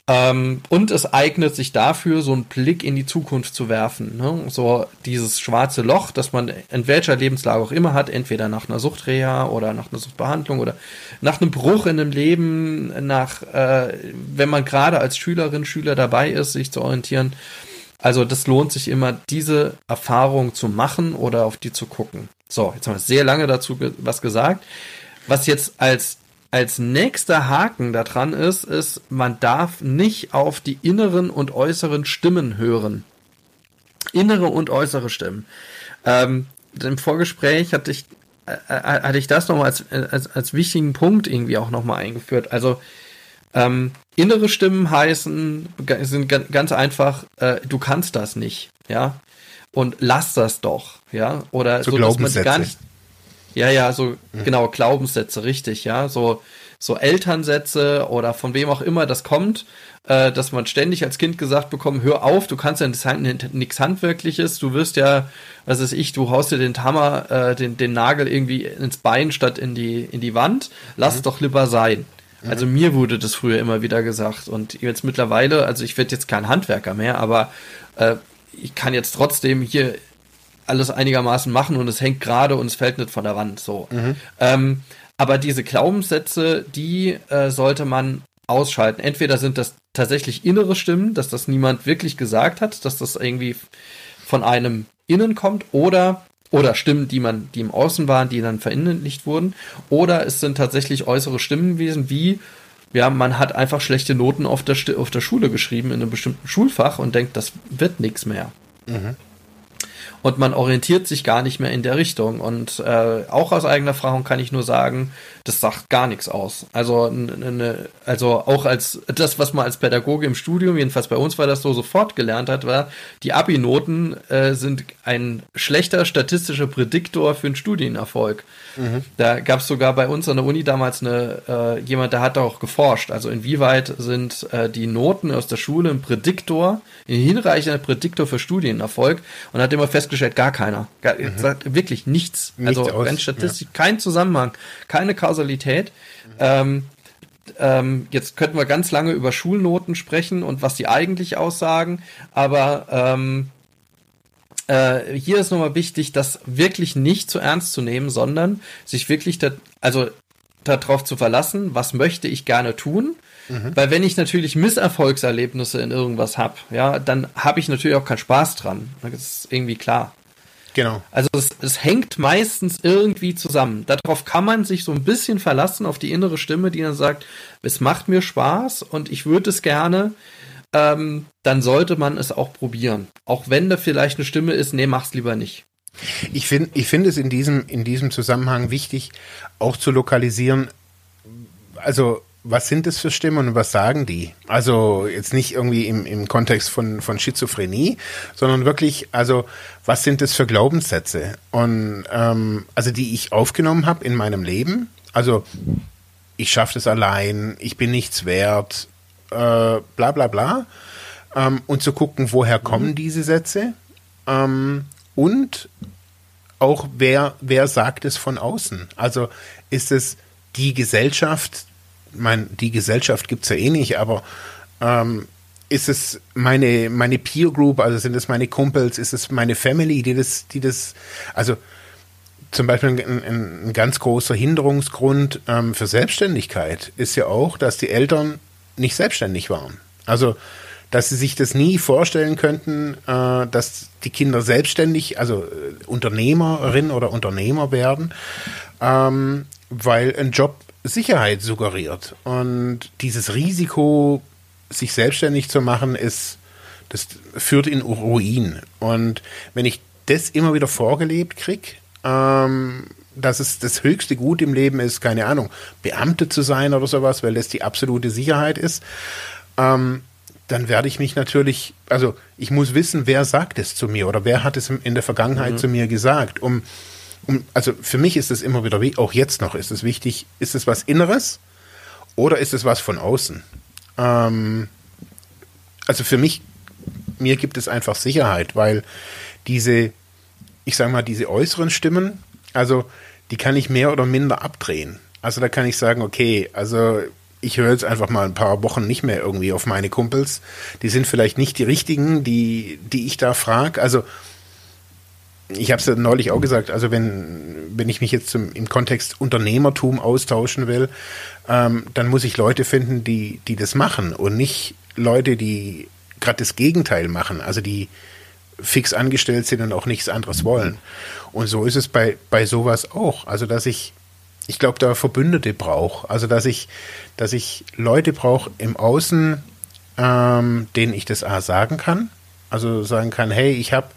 Ähm, und es eignet sich dafür, so einen Blick in die Zukunft zu werfen. Ne? So dieses schwarze Loch, das man in welcher Lebenslage auch immer hat, entweder nach einer Suchtreha oder nach einer Suchtbehandlung oder nach einem Bruch in einem Leben, nach, äh, wenn man gerade als Schülerin, Schüler dabei ist, sich zu orientieren. Also das lohnt sich immer, diese Erfahrung zu machen oder auf die zu gucken. So, jetzt haben wir sehr lange dazu was gesagt. Was jetzt als als nächster Haken daran ist, ist, man darf nicht auf die inneren und äußeren Stimmen hören. Innere und äußere Stimmen. Ähm, Im Vorgespräch hatte ich, äh, äh hatte ich das nochmal als, als, als wichtigen Punkt irgendwie auch nochmal eingeführt. Also ähm, innere Stimmen heißen, sind ganz einfach, äh, du kannst das nicht, ja. Und lass das doch, ja. Oder so, so dass man gar nicht ja, ja, so mhm. genau, Glaubenssätze, richtig, ja. So, so Elternsätze oder von wem auch immer das kommt, äh, dass man ständig als Kind gesagt bekommt, hör auf, du kannst ja nichts Handwerkliches, du wirst ja, was weiß ich, du haust dir den Hammer, äh, den, den Nagel irgendwie ins Bein statt in die, in die Wand, lass mhm. doch lieber sein. Mhm. Also mir wurde das früher immer wieder gesagt und jetzt mittlerweile, also ich werde jetzt kein Handwerker mehr, aber äh, ich kann jetzt trotzdem hier alles einigermaßen machen und es hängt gerade und es fällt nicht von der Wand. So. Mhm. Ähm, aber diese Glaubenssätze, die äh, sollte man ausschalten. Entweder sind das tatsächlich innere Stimmen, dass das niemand wirklich gesagt hat, dass das irgendwie von einem innen kommt, oder oder Stimmen, die man, die im Außen waren, die dann verinnerlicht wurden, oder es sind tatsächlich äußere Stimmen gewesen, wie ja, man hat einfach schlechte Noten auf der, auf der Schule geschrieben in einem bestimmten Schulfach und denkt, das wird nichts mehr. Mhm und man orientiert sich gar nicht mehr in der Richtung. Und äh, auch aus eigener Erfahrung kann ich nur sagen, das sagt gar nichts aus. Also, ne, also auch als das, was man als Pädagoge im Studium, jedenfalls bei uns war das so, sofort gelernt hat, war, die Abi-Noten äh, sind ein schlechter statistischer Prädiktor für einen Studienerfolg. Mhm. Da gab es sogar bei uns an der Uni damals eine, äh, jemand, der hat auch geforscht. Also inwieweit sind äh, die Noten aus der Schule ein Prädiktor, ein hinreichender Prädiktor für Studienerfolg und hat immer festgestellt, gar keiner. Gar, mhm. sagt wirklich nichts. Nicht also aus, rein statistisch, ja. kein Zusammenhang, keine Kausalität. Mhm. Ähm, ähm, jetzt könnten wir ganz lange über Schulnoten sprechen und was die eigentlich aussagen, aber ähm, äh, hier ist nochmal wichtig, das wirklich nicht zu ernst zu nehmen, sondern sich wirklich da, also darauf zu verlassen, was möchte ich gerne tun. Mhm. Weil wenn ich natürlich Misserfolgserlebnisse in irgendwas habe, ja, dann habe ich natürlich auch keinen Spaß dran. Das ist irgendwie klar. Genau. Also es, es hängt meistens irgendwie zusammen. Darauf kann man sich so ein bisschen verlassen, auf die innere Stimme, die dann sagt, es macht mir Spaß und ich würde es gerne ähm, dann sollte man es auch probieren. Auch wenn da vielleicht eine Stimme ist, nee, mach's lieber nicht. Ich finde ich finde es in diesem, in diesem Zusammenhang wichtig, auch zu lokalisieren, also was sind das für Stimmen und was sagen die? Also jetzt nicht irgendwie im, im Kontext von, von Schizophrenie, sondern wirklich, also was sind das für Glaubenssätze? Und ähm, also die ich aufgenommen habe in meinem Leben. Also ich schaffe das allein, ich bin nichts wert, äh, bla bla bla. Ähm, und zu gucken, woher kommen mhm. diese Sätze ähm, und auch wer, wer sagt es von außen. Also ist es die Gesellschaft, mein, die Gesellschaft gibt es ja eh nicht, aber ähm, ist es meine, meine Peer Group, also sind es meine Kumpels, ist es meine Family, die das, die das, also zum Beispiel ein, ein, ein ganz großer Hinderungsgrund ähm, für Selbstständigkeit ist ja auch, dass die Eltern nicht selbstständig waren. Also dass sie sich das nie vorstellen könnten, äh, dass die Kinder selbstständig, also äh, Unternehmerin oder Unternehmer werden, ähm, weil ein Job Sicherheit suggeriert. Und dieses Risiko, sich selbstständig zu machen, ist, das führt in Ruin. Und wenn ich das immer wieder vorgelebt kriege, ähm, dass es das höchste Gut im Leben ist, keine Ahnung, Beamte zu sein oder sowas, weil das die absolute Sicherheit ist, ähm, dann werde ich mich natürlich, also ich muss wissen, wer sagt es zu mir oder wer hat es in der Vergangenheit mhm. zu mir gesagt, um, um, also für mich ist es immer wieder, auch jetzt noch ist es wichtig, ist es was Inneres oder ist es was von außen? Ähm, also für mich, mir gibt es einfach Sicherheit, weil diese, ich sage mal, diese äußeren Stimmen, also die kann ich mehr oder minder abdrehen. Also da kann ich sagen, okay, also ich höre jetzt einfach mal ein paar Wochen nicht mehr irgendwie auf meine Kumpels. Die sind vielleicht nicht die richtigen, die, die ich da frage. Also ich habe es ja neulich auch gesagt, also wenn, wenn ich mich jetzt zum, im Kontext Unternehmertum austauschen will, ähm, dann muss ich Leute finden, die, die das machen und nicht Leute, die gerade das Gegenteil machen, also die fix angestellt sind und auch nichts anderes wollen. Und so ist es bei, bei sowas auch. Also dass ich ich glaube, da Verbündete brauche. Also dass ich, dass ich Leute brauche im Außen, ähm, denen ich das A sagen kann. Also sagen kann, hey, ich habe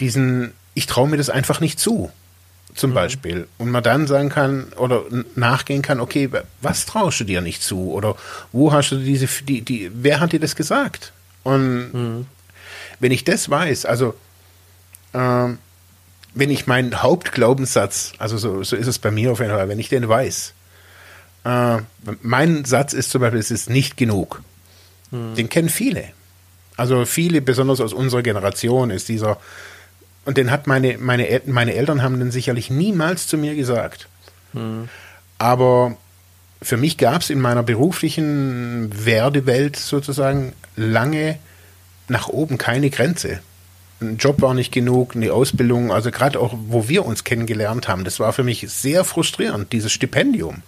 diesen, ich traue mir das einfach nicht zu, zum mhm. Beispiel. Und man dann sagen kann oder nachgehen kann, okay, was traust du dir nicht zu? Oder wo hast du diese, die, die, wer hat dir das gesagt? Und mhm. Wenn ich das weiß, also ähm, wenn ich meinen Hauptglaubenssatz, also so, so ist es bei mir auf jeden Fall, wenn ich den weiß, äh, mein Satz ist zum Beispiel, es ist nicht genug. Hm. Den kennen viele. Also viele, besonders aus unserer Generation, ist dieser, und den hat meine, meine, meine Eltern haben den sicherlich niemals zu mir gesagt. Hm. Aber für mich gab es in meiner beruflichen Werdewelt sozusagen lange nach oben keine Grenze ein Job war nicht genug, eine Ausbildung, also gerade auch, wo wir uns kennengelernt haben, das war für mich sehr frustrierend, dieses Stipendium.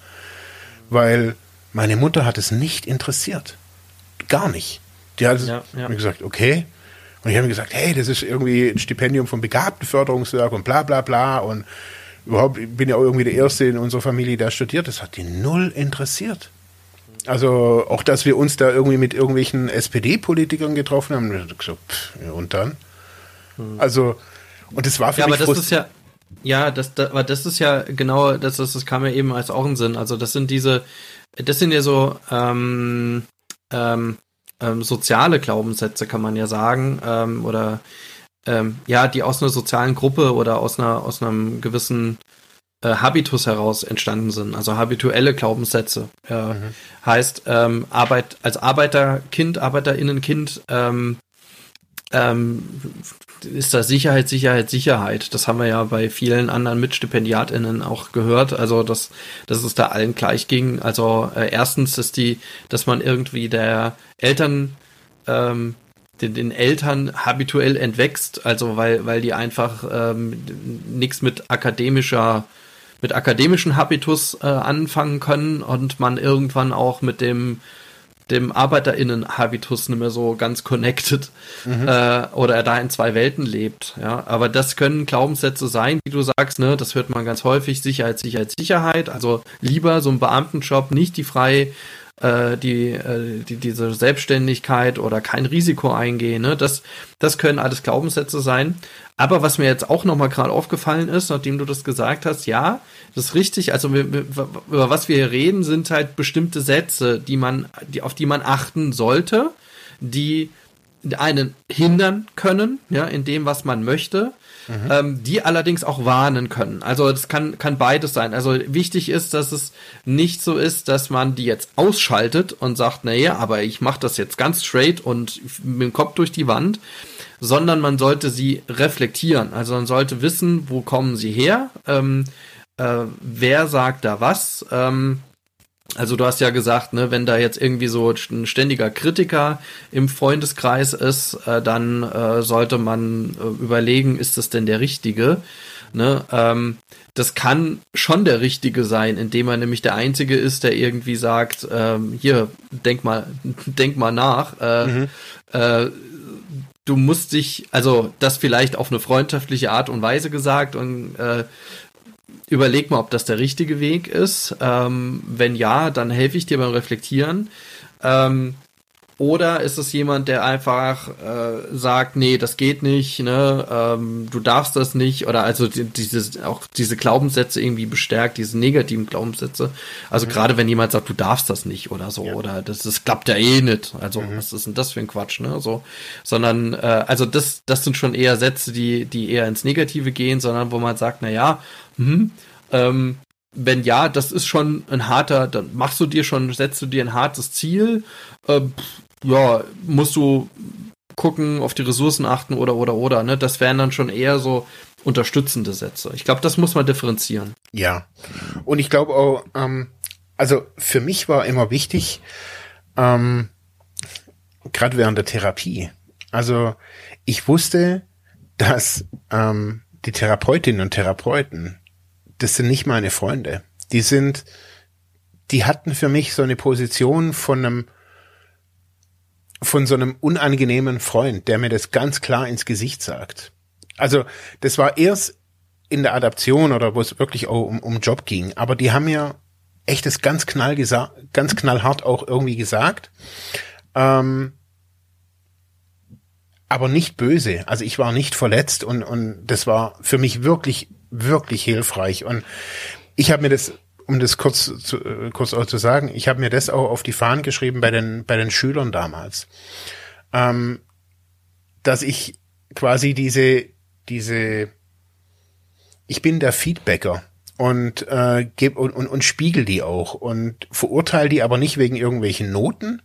Weil meine Mutter hat es nicht interessiert. Gar nicht. Die hat ja, ja. mir gesagt, okay. Und ich habe mir gesagt, hey, das ist irgendwie ein Stipendium vom Begabtenförderungswerk und bla bla bla. Und überhaupt, ich bin ja auch irgendwie der Erste in unserer Familie, der studiert. Das hat die null interessiert. Also auch, dass wir uns da irgendwie mit irgendwelchen SPD-Politikern getroffen haben, und dann? Hm. Also, und das war für ja, mich aber das ist ja, ja, das, das, aber das ist ja genau, das, das, das kam ja eben als auch ein Sinn. Also das sind diese, das sind ja so ähm, ähm, ähm, soziale Glaubenssätze, kann man ja sagen, ähm, oder ähm, ja, die aus einer sozialen Gruppe oder aus einer aus einem gewissen äh, Habitus heraus entstanden sind, also habituelle Glaubenssätze. Äh, mhm. Heißt, ähm, Arbeit als Arbeiterkind, Arbeiterinnenkind ähm, ähm, ist da Sicherheit, Sicherheit, Sicherheit. Das haben wir ja bei vielen anderen MitstipendiatInnen auch gehört. Also, dass, dass es da allen gleich ging. Also, äh, erstens ist die, dass man irgendwie der Eltern, ähm, den, den Eltern habituell entwächst, also weil, weil die einfach ähm, nichts mit akademischer mit akademischen Habitus äh, anfangen können und man irgendwann auch mit dem dem ArbeiterInnen-Habitus nicht mehr so ganz connected mhm. äh, oder er da in zwei Welten lebt. Ja, aber das können Glaubenssätze sein, wie du sagst, ne, das hört man ganz häufig, Sicherheit, Sicherheit, Sicherheit. Also lieber so ein Beamtenjob, nicht die frei äh, die, äh, die, diese Selbstständigkeit oder kein Risiko eingehen. Ne? Das, das können alles Glaubenssätze sein. Aber was mir jetzt auch nochmal gerade aufgefallen ist, nachdem du das gesagt hast, ja, das ist richtig. Also wir, über was wir hier reden, sind halt bestimmte Sätze, die man, die, auf die man achten sollte, die einen hindern können, ja, in dem, was man möchte. Mhm. ähm, die allerdings auch warnen können. Also das kann, kann beides sein. Also wichtig ist, dass es nicht so ist, dass man die jetzt ausschaltet und sagt, naja, aber ich mache das jetzt ganz straight und mit dem Kopf durch die Wand, sondern man sollte sie reflektieren. Also man sollte wissen, wo kommen sie her, ähm, äh, wer sagt da was. Ähm, also du hast ja gesagt, ne, wenn da jetzt irgendwie so ein ständiger Kritiker im Freundeskreis ist, äh, dann äh, sollte man äh, überlegen, ist das denn der Richtige? Ne, ähm, das kann schon der Richtige sein, indem er nämlich der Einzige ist, der irgendwie sagt, ähm, hier, denk mal, denk mal nach. Äh, mhm. äh, du musst dich, also das vielleicht auf eine freundschaftliche Art und Weise gesagt und äh, überleg mal, ob das der richtige Weg ist. Ähm, wenn ja, dann helfe ich dir beim Reflektieren. Ähm, oder ist es jemand, der einfach äh, sagt, nee, das geht nicht, ne, ähm, du darfst das nicht, oder also die, diese, auch diese Glaubenssätze irgendwie bestärkt, diese negativen Glaubenssätze. Also mhm. gerade wenn jemand sagt, du darfst das nicht oder so, ja. oder das, das klappt ja eh nicht. Also, mhm. was ist denn das für ein Quatsch, ne? So, sondern, äh, also das, das sind schon eher Sätze, die, die eher ins Negative gehen, sondern wo man sagt, na ja, hm, ähm, wenn ja, das ist schon ein harter, dann machst du dir schon, setzt du dir ein hartes Ziel. Äh, ja, musst du gucken, auf die Ressourcen achten oder oder oder. Ne? Das wären dann schon eher so unterstützende Sätze. Ich glaube, das muss man differenzieren. Ja. Und ich glaube auch, ähm, also für mich war immer wichtig, ähm, gerade während der Therapie. Also ich wusste, dass ähm, die Therapeutinnen und Therapeuten, das sind nicht meine Freunde. Die sind, die hatten für mich so eine Position von einem von so einem unangenehmen Freund, der mir das ganz klar ins Gesicht sagt. Also das war erst in der Adaption oder wo es wirklich auch um, um Job ging, aber die haben mir echt das ganz knall ganz knallhart auch irgendwie gesagt. Ähm, aber nicht böse. Also ich war nicht verletzt und, und das war für mich wirklich, wirklich hilfreich. Und ich habe mir das um das kurz zu, äh, kurz auch zu sagen, ich habe mir das auch auf die Fahnen geschrieben bei den bei den Schülern damals, ähm, dass ich quasi diese diese ich bin der Feedbacker und äh, geb und, und, und spiegel die auch und verurteile die aber nicht wegen irgendwelchen Noten,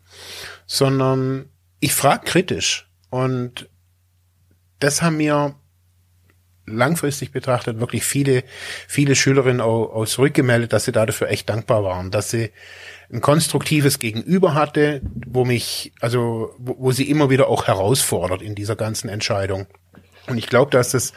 sondern ich frage kritisch. Und das haben mir langfristig betrachtet wirklich viele, viele Schülerinnen auch, auch zurückgemeldet, dass sie dafür echt dankbar waren, dass sie ein konstruktives Gegenüber hatte, wo mich, also wo, wo sie immer wieder auch herausfordert in dieser ganzen Entscheidung. Und ich glaube, dass das,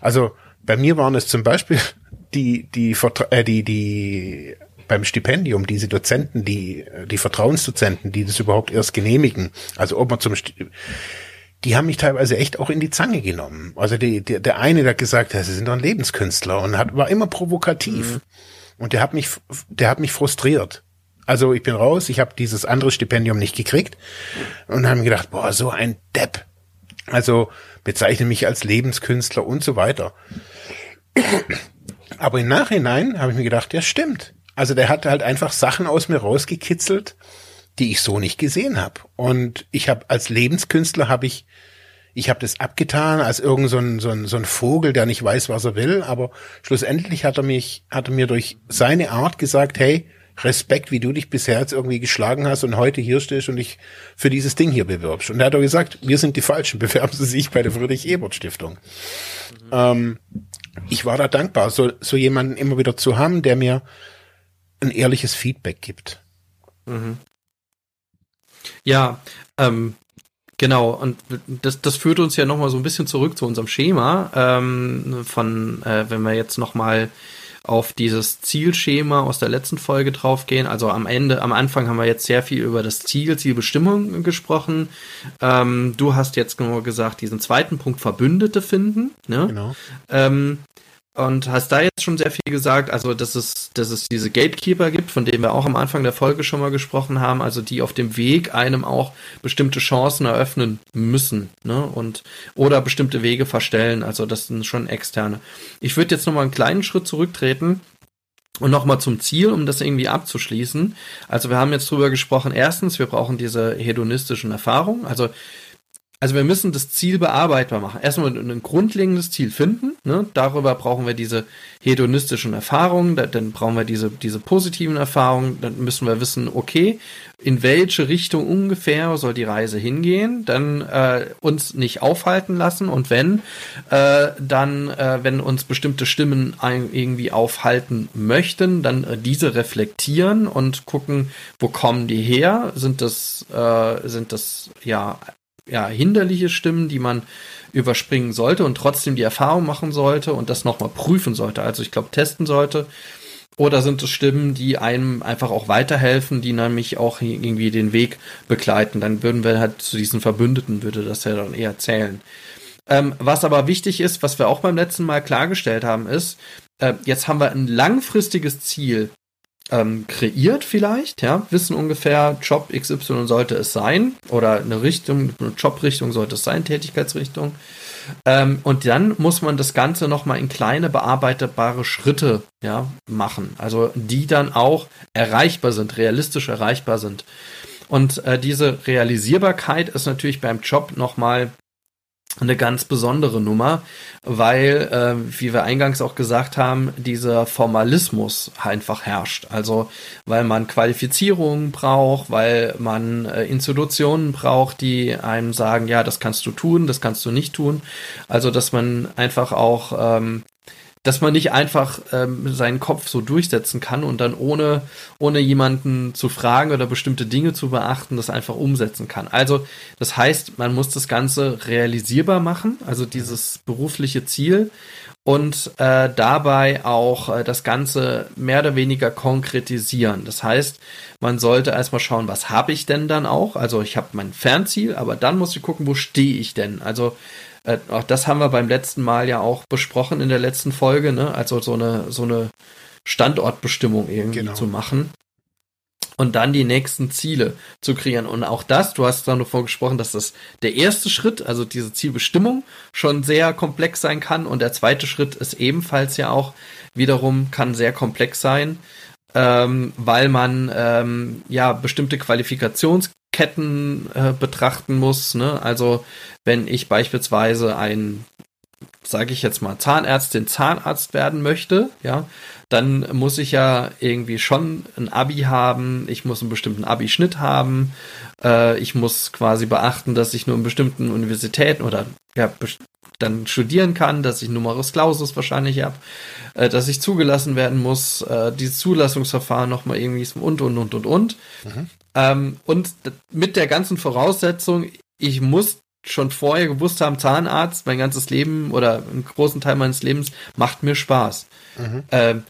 also bei mir waren es zum Beispiel die, die, äh, die, die beim Stipendium, diese Dozenten, die, die Vertrauensdozenten, die das überhaupt erst genehmigen, also ob man zum die haben mich teilweise echt auch in die Zange genommen. Also die, die, der eine, der gesagt hat, sie sind doch ein Lebenskünstler und hat, war immer provokativ. Mhm. Und der hat mich, der hat mich frustriert. Also ich bin raus, ich habe dieses andere Stipendium nicht gekriegt und haben gedacht, boah, so ein Depp. Also bezeichne mich als Lebenskünstler und so weiter. Aber im Nachhinein habe ich mir gedacht, ja stimmt. Also der hat halt einfach Sachen aus mir rausgekitzelt, die ich so nicht gesehen habe. Und ich habe als Lebenskünstler habe ich ich habe das abgetan als irgend so ein, so, ein, so ein Vogel, der nicht weiß, was er will, aber schlussendlich hat er mich, hat er mir durch seine Art gesagt, hey, Respekt, wie du dich bisher jetzt irgendwie geschlagen hast und heute hier stehst und dich für dieses Ding hier bewirbst. Und er hat auch gesagt, wir sind die Falschen, bewerben Sie sich bei der Friedrich-Ebert-Stiftung. Mhm. Ähm, ich war da dankbar, so, so jemanden immer wieder zu haben, der mir ein ehrliches Feedback gibt. Mhm. Ja, ähm, genau. Und das, das führt uns ja nochmal so ein bisschen zurück zu unserem Schema ähm, von, äh, wenn wir jetzt nochmal auf dieses Zielschema aus der letzten Folge draufgehen. Also am Ende, am Anfang haben wir jetzt sehr viel über das Ziel, Zielbestimmung gesprochen. Ähm, du hast jetzt nur gesagt, diesen zweiten Punkt Verbündete finden. Ne? Genau. Ähm, und hast da jetzt schon sehr viel gesagt, also dass es, dass es diese Gatekeeper gibt, von denen wir auch am Anfang der Folge schon mal gesprochen haben, also die auf dem Weg einem auch bestimmte Chancen eröffnen müssen, ne? Und oder bestimmte Wege verstellen, also das sind schon externe. Ich würde jetzt nochmal einen kleinen Schritt zurücktreten und nochmal zum Ziel, um das irgendwie abzuschließen. Also wir haben jetzt drüber gesprochen, erstens, wir brauchen diese hedonistischen Erfahrungen, also also wir müssen das Ziel bearbeitbar machen. Erstmal ein grundlegendes Ziel finden. Ne? Darüber brauchen wir diese hedonistischen Erfahrungen, dann brauchen wir diese, diese positiven Erfahrungen, dann müssen wir wissen, okay, in welche Richtung ungefähr soll die Reise hingehen, dann äh, uns nicht aufhalten lassen und wenn, äh, dann, äh, wenn uns bestimmte Stimmen irgendwie aufhalten möchten, dann äh, diese reflektieren und gucken, wo kommen die her? Sind das, äh, sind das ja ja, hinderliche Stimmen, die man überspringen sollte und trotzdem die Erfahrung machen sollte und das nochmal prüfen sollte. Also ich glaube, testen sollte. Oder sind es Stimmen, die einem einfach auch weiterhelfen, die nämlich auch irgendwie den Weg begleiten? Dann würden wir halt zu diesen Verbündeten, würde das ja dann eher zählen. Ähm, was aber wichtig ist, was wir auch beim letzten Mal klargestellt haben, ist, äh, jetzt haben wir ein langfristiges Ziel, ähm, kreiert vielleicht, ja, wissen ungefähr, Job XY sollte es sein oder eine Richtung, eine Jobrichtung sollte es sein, Tätigkeitsrichtung. Ähm, und dann muss man das Ganze nochmal in kleine bearbeitbare Schritte ja, machen, also die dann auch erreichbar sind, realistisch erreichbar sind. Und äh, diese Realisierbarkeit ist natürlich beim Job nochmal eine ganz besondere Nummer, weil, äh, wie wir eingangs auch gesagt haben, dieser Formalismus einfach herrscht. Also weil man Qualifizierungen braucht, weil man äh, Institutionen braucht, die einem sagen, ja, das kannst du tun, das kannst du nicht tun. Also dass man einfach auch ähm, dass man nicht einfach ähm, seinen Kopf so durchsetzen kann und dann ohne, ohne jemanden zu fragen oder bestimmte Dinge zu beachten, das einfach umsetzen kann. Also das heißt, man muss das Ganze realisierbar machen, also dieses berufliche Ziel und äh, dabei auch äh, das Ganze mehr oder weniger konkretisieren. Das heißt, man sollte erstmal schauen, was habe ich denn dann auch? Also ich habe mein Fernziel, aber dann muss ich gucken, wo stehe ich denn? Also äh, auch das haben wir beim letzten Mal ja auch besprochen in der letzten Folge, ne? Also so eine, so eine Standortbestimmung irgendwie genau. zu machen. Und dann die nächsten Ziele zu kreieren. Und auch das, du hast davon gesprochen, dass das der erste Schritt, also diese Zielbestimmung, schon sehr komplex sein kann. Und der zweite Schritt ist ebenfalls ja auch wiederum kann sehr komplex sein, ähm, weil man ähm, ja bestimmte Qualifikations Ketten äh, betrachten muss. Ne? Also wenn ich beispielsweise ein, sage ich jetzt mal, Zahnärztin, Zahnarzt werden möchte, ja, dann muss ich ja irgendwie schon ein Abi haben, ich muss einen bestimmten Abi-Schnitt haben, äh, ich muss quasi beachten, dass ich nur in bestimmten Universitäten oder ja, dann studieren kann, dass ich Numerus Clausus wahrscheinlich habe, äh, dass ich zugelassen werden muss, äh, dieses Zulassungsverfahren nochmal irgendwie und, und, und, und, und. Mhm. Ähm, und mit der ganzen Voraussetzung, ich muss schon vorher gewusst haben, Zahnarzt, mein ganzes Leben oder einen großen Teil meines Lebens macht mir Spaß. Mhm. Ähm,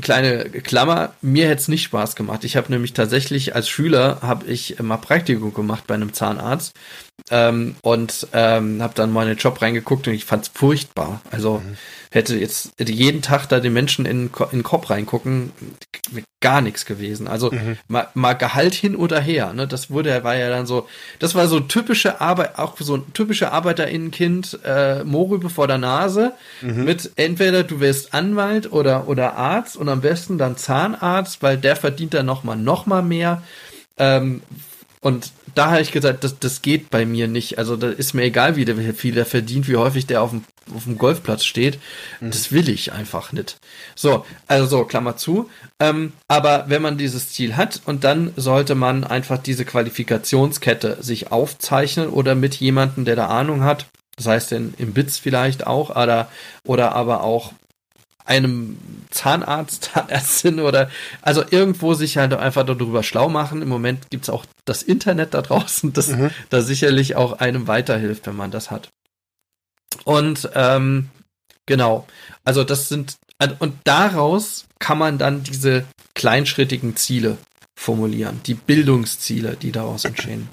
kleine Klammer, mir hätte es nicht Spaß gemacht. Ich habe nämlich tatsächlich als Schüler habe ich mal Praktikum gemacht bei einem Zahnarzt ähm, und ähm, habe dann mal in den Job reingeguckt und ich fand es furchtbar. Also mhm hätte jetzt jeden Tag da den Menschen in, in den Kopf reingucken, gar nichts gewesen. Also mhm. mal, mal Gehalt hin oder her, ne? Das wurde, war ja dann so, das war so typische Arbeit, auch so ein typischer Arbeiterinnenkind, äh, Mohrrübe vor der Nase, mhm. mit entweder du wirst Anwalt oder, oder Arzt und am besten dann Zahnarzt, weil der verdient dann nochmal, noch mal mehr. Ähm, und da habe ich gesagt, das, das geht bei mir nicht. Also da ist mir egal, wie der, viel der verdient, wie häufig der auf dem, auf dem Golfplatz steht. Mhm. Das will ich einfach nicht. So, also so, Klammer zu. Ähm, aber wenn man dieses Ziel hat und dann sollte man einfach diese Qualifikationskette sich aufzeichnen oder mit jemandem, der da Ahnung hat, das heißt in, im BITS vielleicht auch, oder, oder aber auch einem Zahnarzt, Zahnärztin oder also irgendwo sich halt einfach darüber schlau machen. Im Moment gibt's auch das Internet da draußen, das mhm. da sicherlich auch einem weiterhilft, wenn man das hat. Und ähm, genau, also das sind und daraus kann man dann diese kleinschrittigen Ziele formulieren, die Bildungsziele, die daraus entstehen.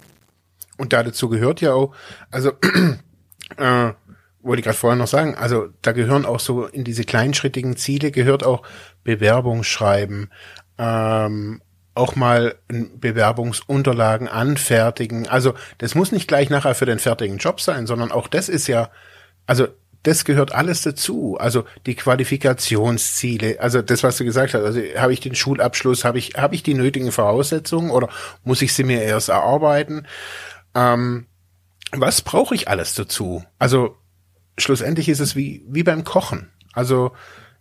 Und dazu gehört ja auch, also äh, wollte ich gerade vorher noch sagen, also da gehören auch so in diese kleinschrittigen Ziele gehört auch Bewerbung schreiben, ähm, auch mal Bewerbungsunterlagen anfertigen. Also das muss nicht gleich nachher für den fertigen Job sein, sondern auch das ist ja, also das gehört alles dazu. Also die Qualifikationsziele, also das, was du gesagt hast, also habe ich den Schulabschluss, habe ich, habe ich die nötigen Voraussetzungen oder muss ich sie mir erst erarbeiten? Ähm, was brauche ich alles dazu? Also schlussendlich ist es wie, wie beim Kochen. Also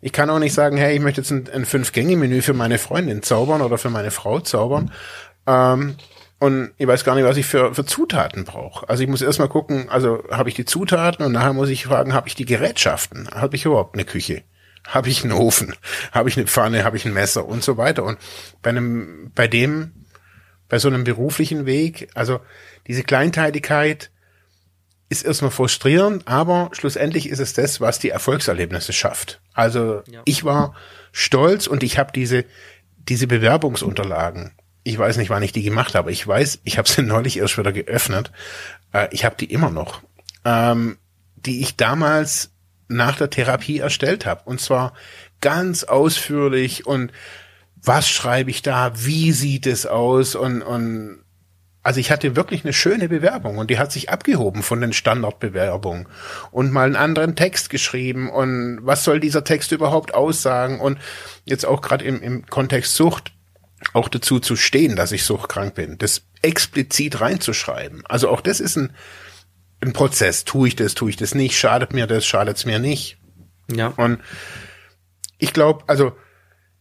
ich kann auch nicht sagen, hey, ich möchte jetzt ein, ein Fünf-Gänge-Menü für meine Freundin zaubern oder für meine Frau zaubern. Ähm, und ich weiß gar nicht, was ich für, für Zutaten brauche. Also ich muss erstmal gucken, also habe ich die Zutaten und nachher muss ich fragen, habe ich die Gerätschaften? Habe ich überhaupt eine Küche? Habe ich einen Ofen? Habe ich eine Pfanne? Habe ich ein Messer? Und so weiter. Und bei einem, bei dem, bei so einem beruflichen Weg, also diese Kleinteiligkeit, ist erstmal frustrierend, aber schlussendlich ist es das, was die Erfolgserlebnisse schafft. Also ja. ich war stolz und ich habe diese diese Bewerbungsunterlagen. Ich weiß nicht, wann ich die gemacht habe. Ich weiß, ich habe sie neulich erst wieder geöffnet. Äh, ich habe die immer noch, ähm, die ich damals nach der Therapie erstellt habe. Und zwar ganz ausführlich und was schreibe ich da, wie sieht es aus und, und also ich hatte wirklich eine schöne Bewerbung und die hat sich abgehoben von den Standardbewerbungen und mal einen anderen Text geschrieben und was soll dieser Text überhaupt aussagen und jetzt auch gerade im, im Kontext Sucht auch dazu zu stehen, dass ich suchtkrank bin, das explizit reinzuschreiben. Also auch das ist ein, ein Prozess. Tue ich das, tue ich das nicht, schadet mir das, schadet es mir nicht. Ja. Und ich glaube, also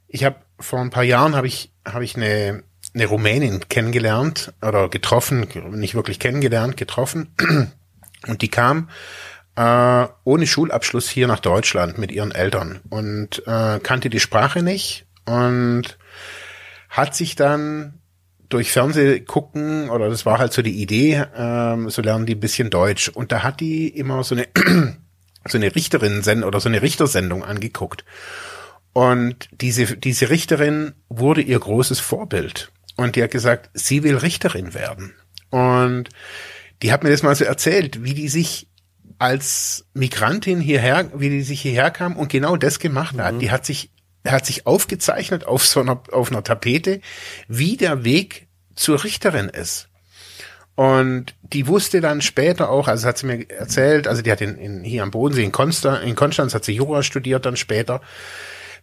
ich habe vor ein paar Jahren habe ich habe ich eine eine Rumänin kennengelernt oder getroffen, nicht wirklich kennengelernt, getroffen. Und die kam äh, ohne Schulabschluss hier nach Deutschland mit ihren Eltern und äh, kannte die Sprache nicht und hat sich dann durch Fernseh gucken oder das war halt so die Idee, ähm, so lernen die ein bisschen Deutsch. Und da hat die immer so eine so eine Richterin oder so eine Richtersendung angeguckt. Und diese diese Richterin wurde ihr großes Vorbild. Und die hat gesagt, sie will Richterin werden. Und die hat mir das mal so erzählt, wie die sich als Migrantin hierher, wie die sich hierher kam und genau das gemacht hat. Mhm. Die hat sich, hat sich aufgezeichnet auf so einer, auf einer Tapete, wie der Weg zur Richterin ist. Und die wusste dann später auch, also hat sie mir erzählt, also die hat in, in hier am Bodensee in Konstanz, in Konstanz hat sie Jura studiert dann später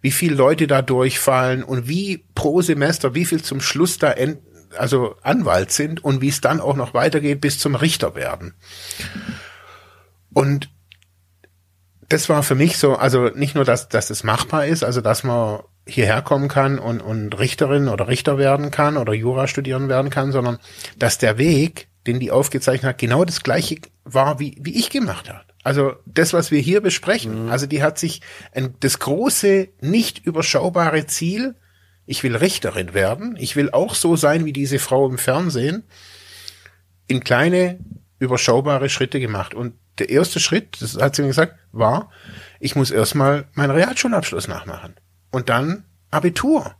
wie viele Leute da durchfallen und wie pro Semester, wie viel zum Schluss da end, also Anwalt sind und wie es dann auch noch weitergeht bis zum Richter werden. Und das war für mich so, also nicht nur, dass, dass es machbar ist, also dass man hierher kommen kann und, und Richterin oder Richter werden kann oder Jura studieren werden kann, sondern dass der Weg, den die aufgezeichnet hat, genau das gleiche war, wie, wie ich gemacht habe. Also das, was wir hier besprechen, mhm. also die hat sich ein, das große, nicht überschaubare Ziel, ich will Richterin werden, ich will auch so sein wie diese Frau im Fernsehen, in kleine, überschaubare Schritte gemacht. Und der erste Schritt, das hat sie mir gesagt, war, ich muss erstmal meinen Realschulabschluss nachmachen. Und dann Abitur.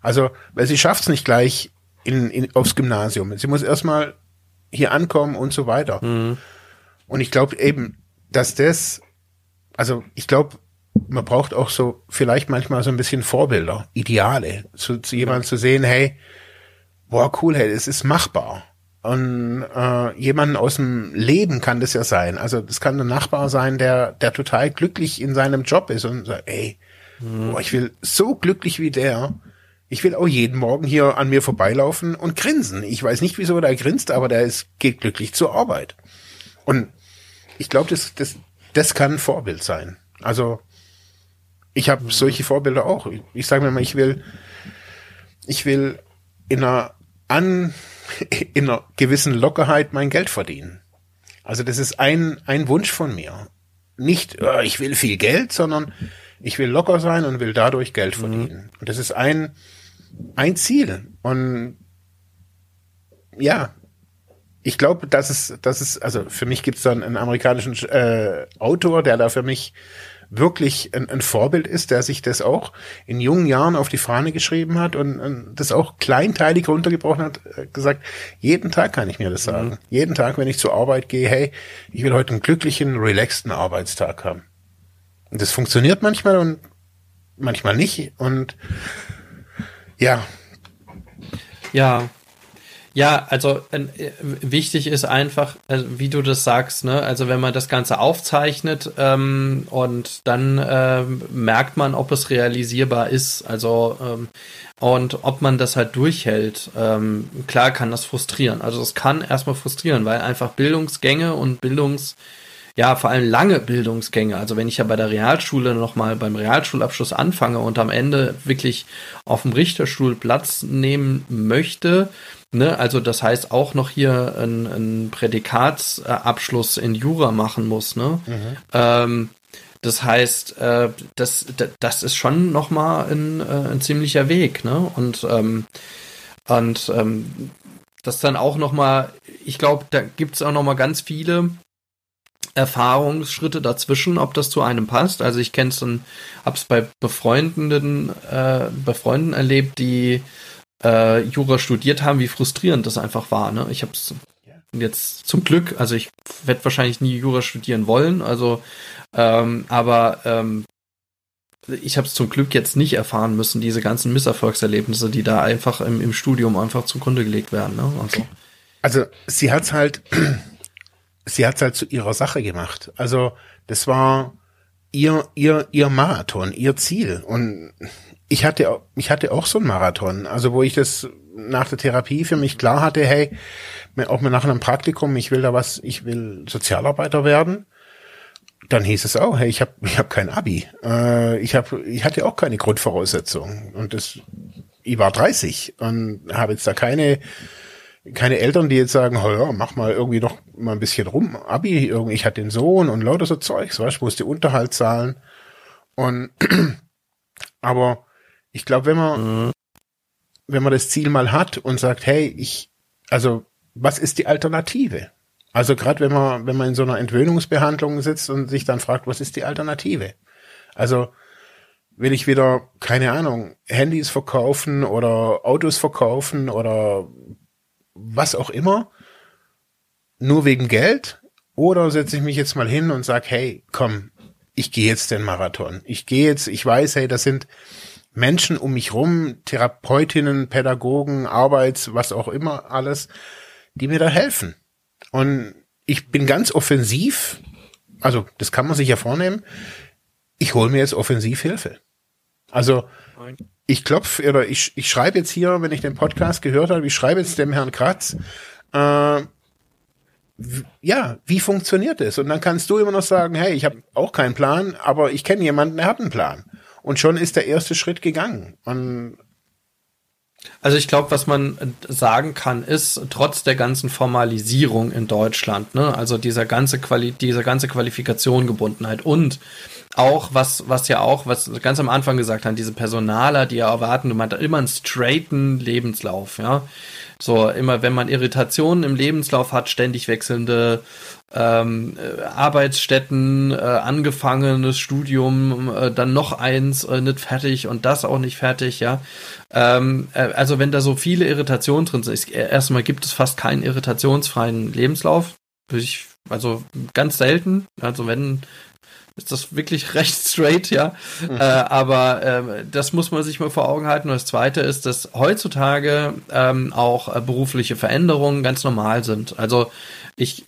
Also, weil sie schafft es nicht gleich in, in, aufs Gymnasium. Sie muss erstmal hier ankommen und so weiter. Mhm. Und ich glaube eben, dass das, also ich glaube, man braucht auch so vielleicht manchmal so ein bisschen Vorbilder, Ideale, zu, zu jemandem zu sehen, hey, boah, cool, hey, es ist machbar. Und äh, jemanden aus dem Leben kann das ja sein. Also das kann ein Nachbar sein, der, der total glücklich in seinem Job ist und sagt, ey, mhm. boah, ich will so glücklich wie der. Ich will auch jeden Morgen hier an mir vorbeilaufen und grinsen. Ich weiß nicht, wieso der grinst, aber der ist, geht glücklich zur Arbeit. Und ich glaube, das, das, das kann ein Vorbild sein. Also ich habe solche Vorbilder auch. Ich, ich sage mir mal, ich will, ich will in einer an in einer gewissen Lockerheit mein Geld verdienen. Also das ist ein ein Wunsch von mir. Nicht, oh, ich will viel Geld, sondern ich will locker sein und will dadurch Geld mhm. verdienen. Mhm. Und das ist ein ein Ziel. Und ja, ich glaube, dass es, dass es, also für mich gibt es dann einen amerikanischen äh, Autor, der da für mich wirklich ein, ein, Vorbild ist, der sich das auch in jungen Jahren auf die Fahne geschrieben hat und, und das auch kleinteilig runtergebrochen hat, äh, gesagt, jeden Tag kann ich mir das sagen. Mhm. Jeden Tag, wenn ich zur Arbeit gehe, hey, ich will heute einen glücklichen, relaxten Arbeitstag haben. Und das funktioniert manchmal und manchmal nicht und ja. Ja, Ja, also äh, wichtig ist einfach, äh, wie du das sagst, ne? Also wenn man das Ganze aufzeichnet ähm, und dann ähm, merkt man, ob es realisierbar ist. Also ähm, und ob man das halt durchhält. Ähm, klar kann das frustrieren. Also es kann erstmal frustrieren, weil einfach Bildungsgänge und Bildungs ja, vor allem lange Bildungsgänge. Also wenn ich ja bei der Realschule nochmal beim Realschulabschluss anfange und am Ende wirklich auf dem Richterstuhl Platz nehmen möchte, ne, also das heißt auch noch hier einen Prädikatsabschluss in Jura machen muss, ne, mhm. ähm, das heißt, äh, das, das ist schon nochmal ein, äh, ein ziemlicher Weg, ne? Und, ähm, und ähm, das dann auch nochmal, ich glaube, da gibt es auch nochmal ganz viele Erfahrungsschritte dazwischen, ob das zu einem passt. Also ich kenne es und hab's bei befreundenden, äh, Befreunden erlebt, die äh, Jura studiert haben, wie frustrierend das einfach war. Ne? Ich habe es jetzt zum Glück, also ich werde wahrscheinlich nie Jura studieren wollen, also ähm, aber ähm, ich habe es zum Glück jetzt nicht erfahren müssen, diese ganzen Misserfolgserlebnisse, die da einfach im, im Studium einfach zugrunde gelegt werden. Ne? Also. also sie hat's halt sie hat's halt zu ihrer Sache gemacht. Also das war ihr ihr ihr Marathon, ihr Ziel und ich hatte ich hatte auch so einen Marathon, also wo ich das nach der Therapie für mich klar hatte, hey, auch nach einem Praktikum, ich will da was, ich will Sozialarbeiter werden. Dann hieß es auch, hey, ich habe ich hab kein Abi. Äh, ich hab, ich hatte auch keine Grundvoraussetzungen und das ich war 30 und habe jetzt da keine keine Eltern, die jetzt sagen, ja, mach mal irgendwie noch mal ein bisschen rum, Abi, irgendwie, ich hatte den Sohn und lauter so Zeugs, weißt, musste Unterhalt zahlen. Und aber ich glaube, wenn man mhm. wenn man das Ziel mal hat und sagt, hey, ich also was ist die Alternative? Also gerade wenn man wenn man in so einer Entwöhnungsbehandlung sitzt und sich dann fragt, was ist die Alternative? Also will ich wieder keine Ahnung Handys verkaufen oder Autos verkaufen oder was auch immer, nur wegen Geld? Oder setze ich mich jetzt mal hin und sag, hey, komm, ich gehe jetzt den Marathon. Ich gehe jetzt, ich weiß, hey, das sind Menschen um mich rum, Therapeutinnen, Pädagogen, Arbeits, was auch immer alles, die mir da helfen. Und ich bin ganz offensiv, also das kann man sich ja vornehmen, ich hole mir jetzt Offensivhilfe. Also ich klopf oder ich, ich schreibe jetzt hier, wenn ich den Podcast gehört habe, ich schreibe jetzt dem Herrn Kratz, äh, ja, wie funktioniert das? Und dann kannst du immer noch sagen, hey, ich habe auch keinen Plan, aber ich kenne jemanden, der hat einen Plan. Und schon ist der erste Schritt gegangen. Und also ich glaube, was man sagen kann, ist, trotz der ganzen Formalisierung in Deutschland, ne, also dieser ganze Quali diese ganze Qualifikation Gebundenheit und auch, was, was ja auch, was ganz am Anfang gesagt haben, diese Personaler, die ja erwarten, man hat immer einen straighten Lebenslauf, ja. So, immer wenn man Irritationen im Lebenslauf hat, ständig wechselnde ähm, äh, Arbeitsstätten, äh, angefangenes Studium, äh, dann noch eins äh, nicht fertig und das auch nicht fertig, ja. Ähm, äh, also wenn da so viele Irritationen drin sind, ist, erstmal gibt es fast keinen irritationsfreien Lebenslauf. Ich, also ganz selten. Also wenn ist das wirklich recht straight, ja. Mhm. Äh, aber äh, das muss man sich mal vor Augen halten. Und das Zweite ist, dass heutzutage ähm, auch äh, berufliche Veränderungen ganz normal sind. Also ich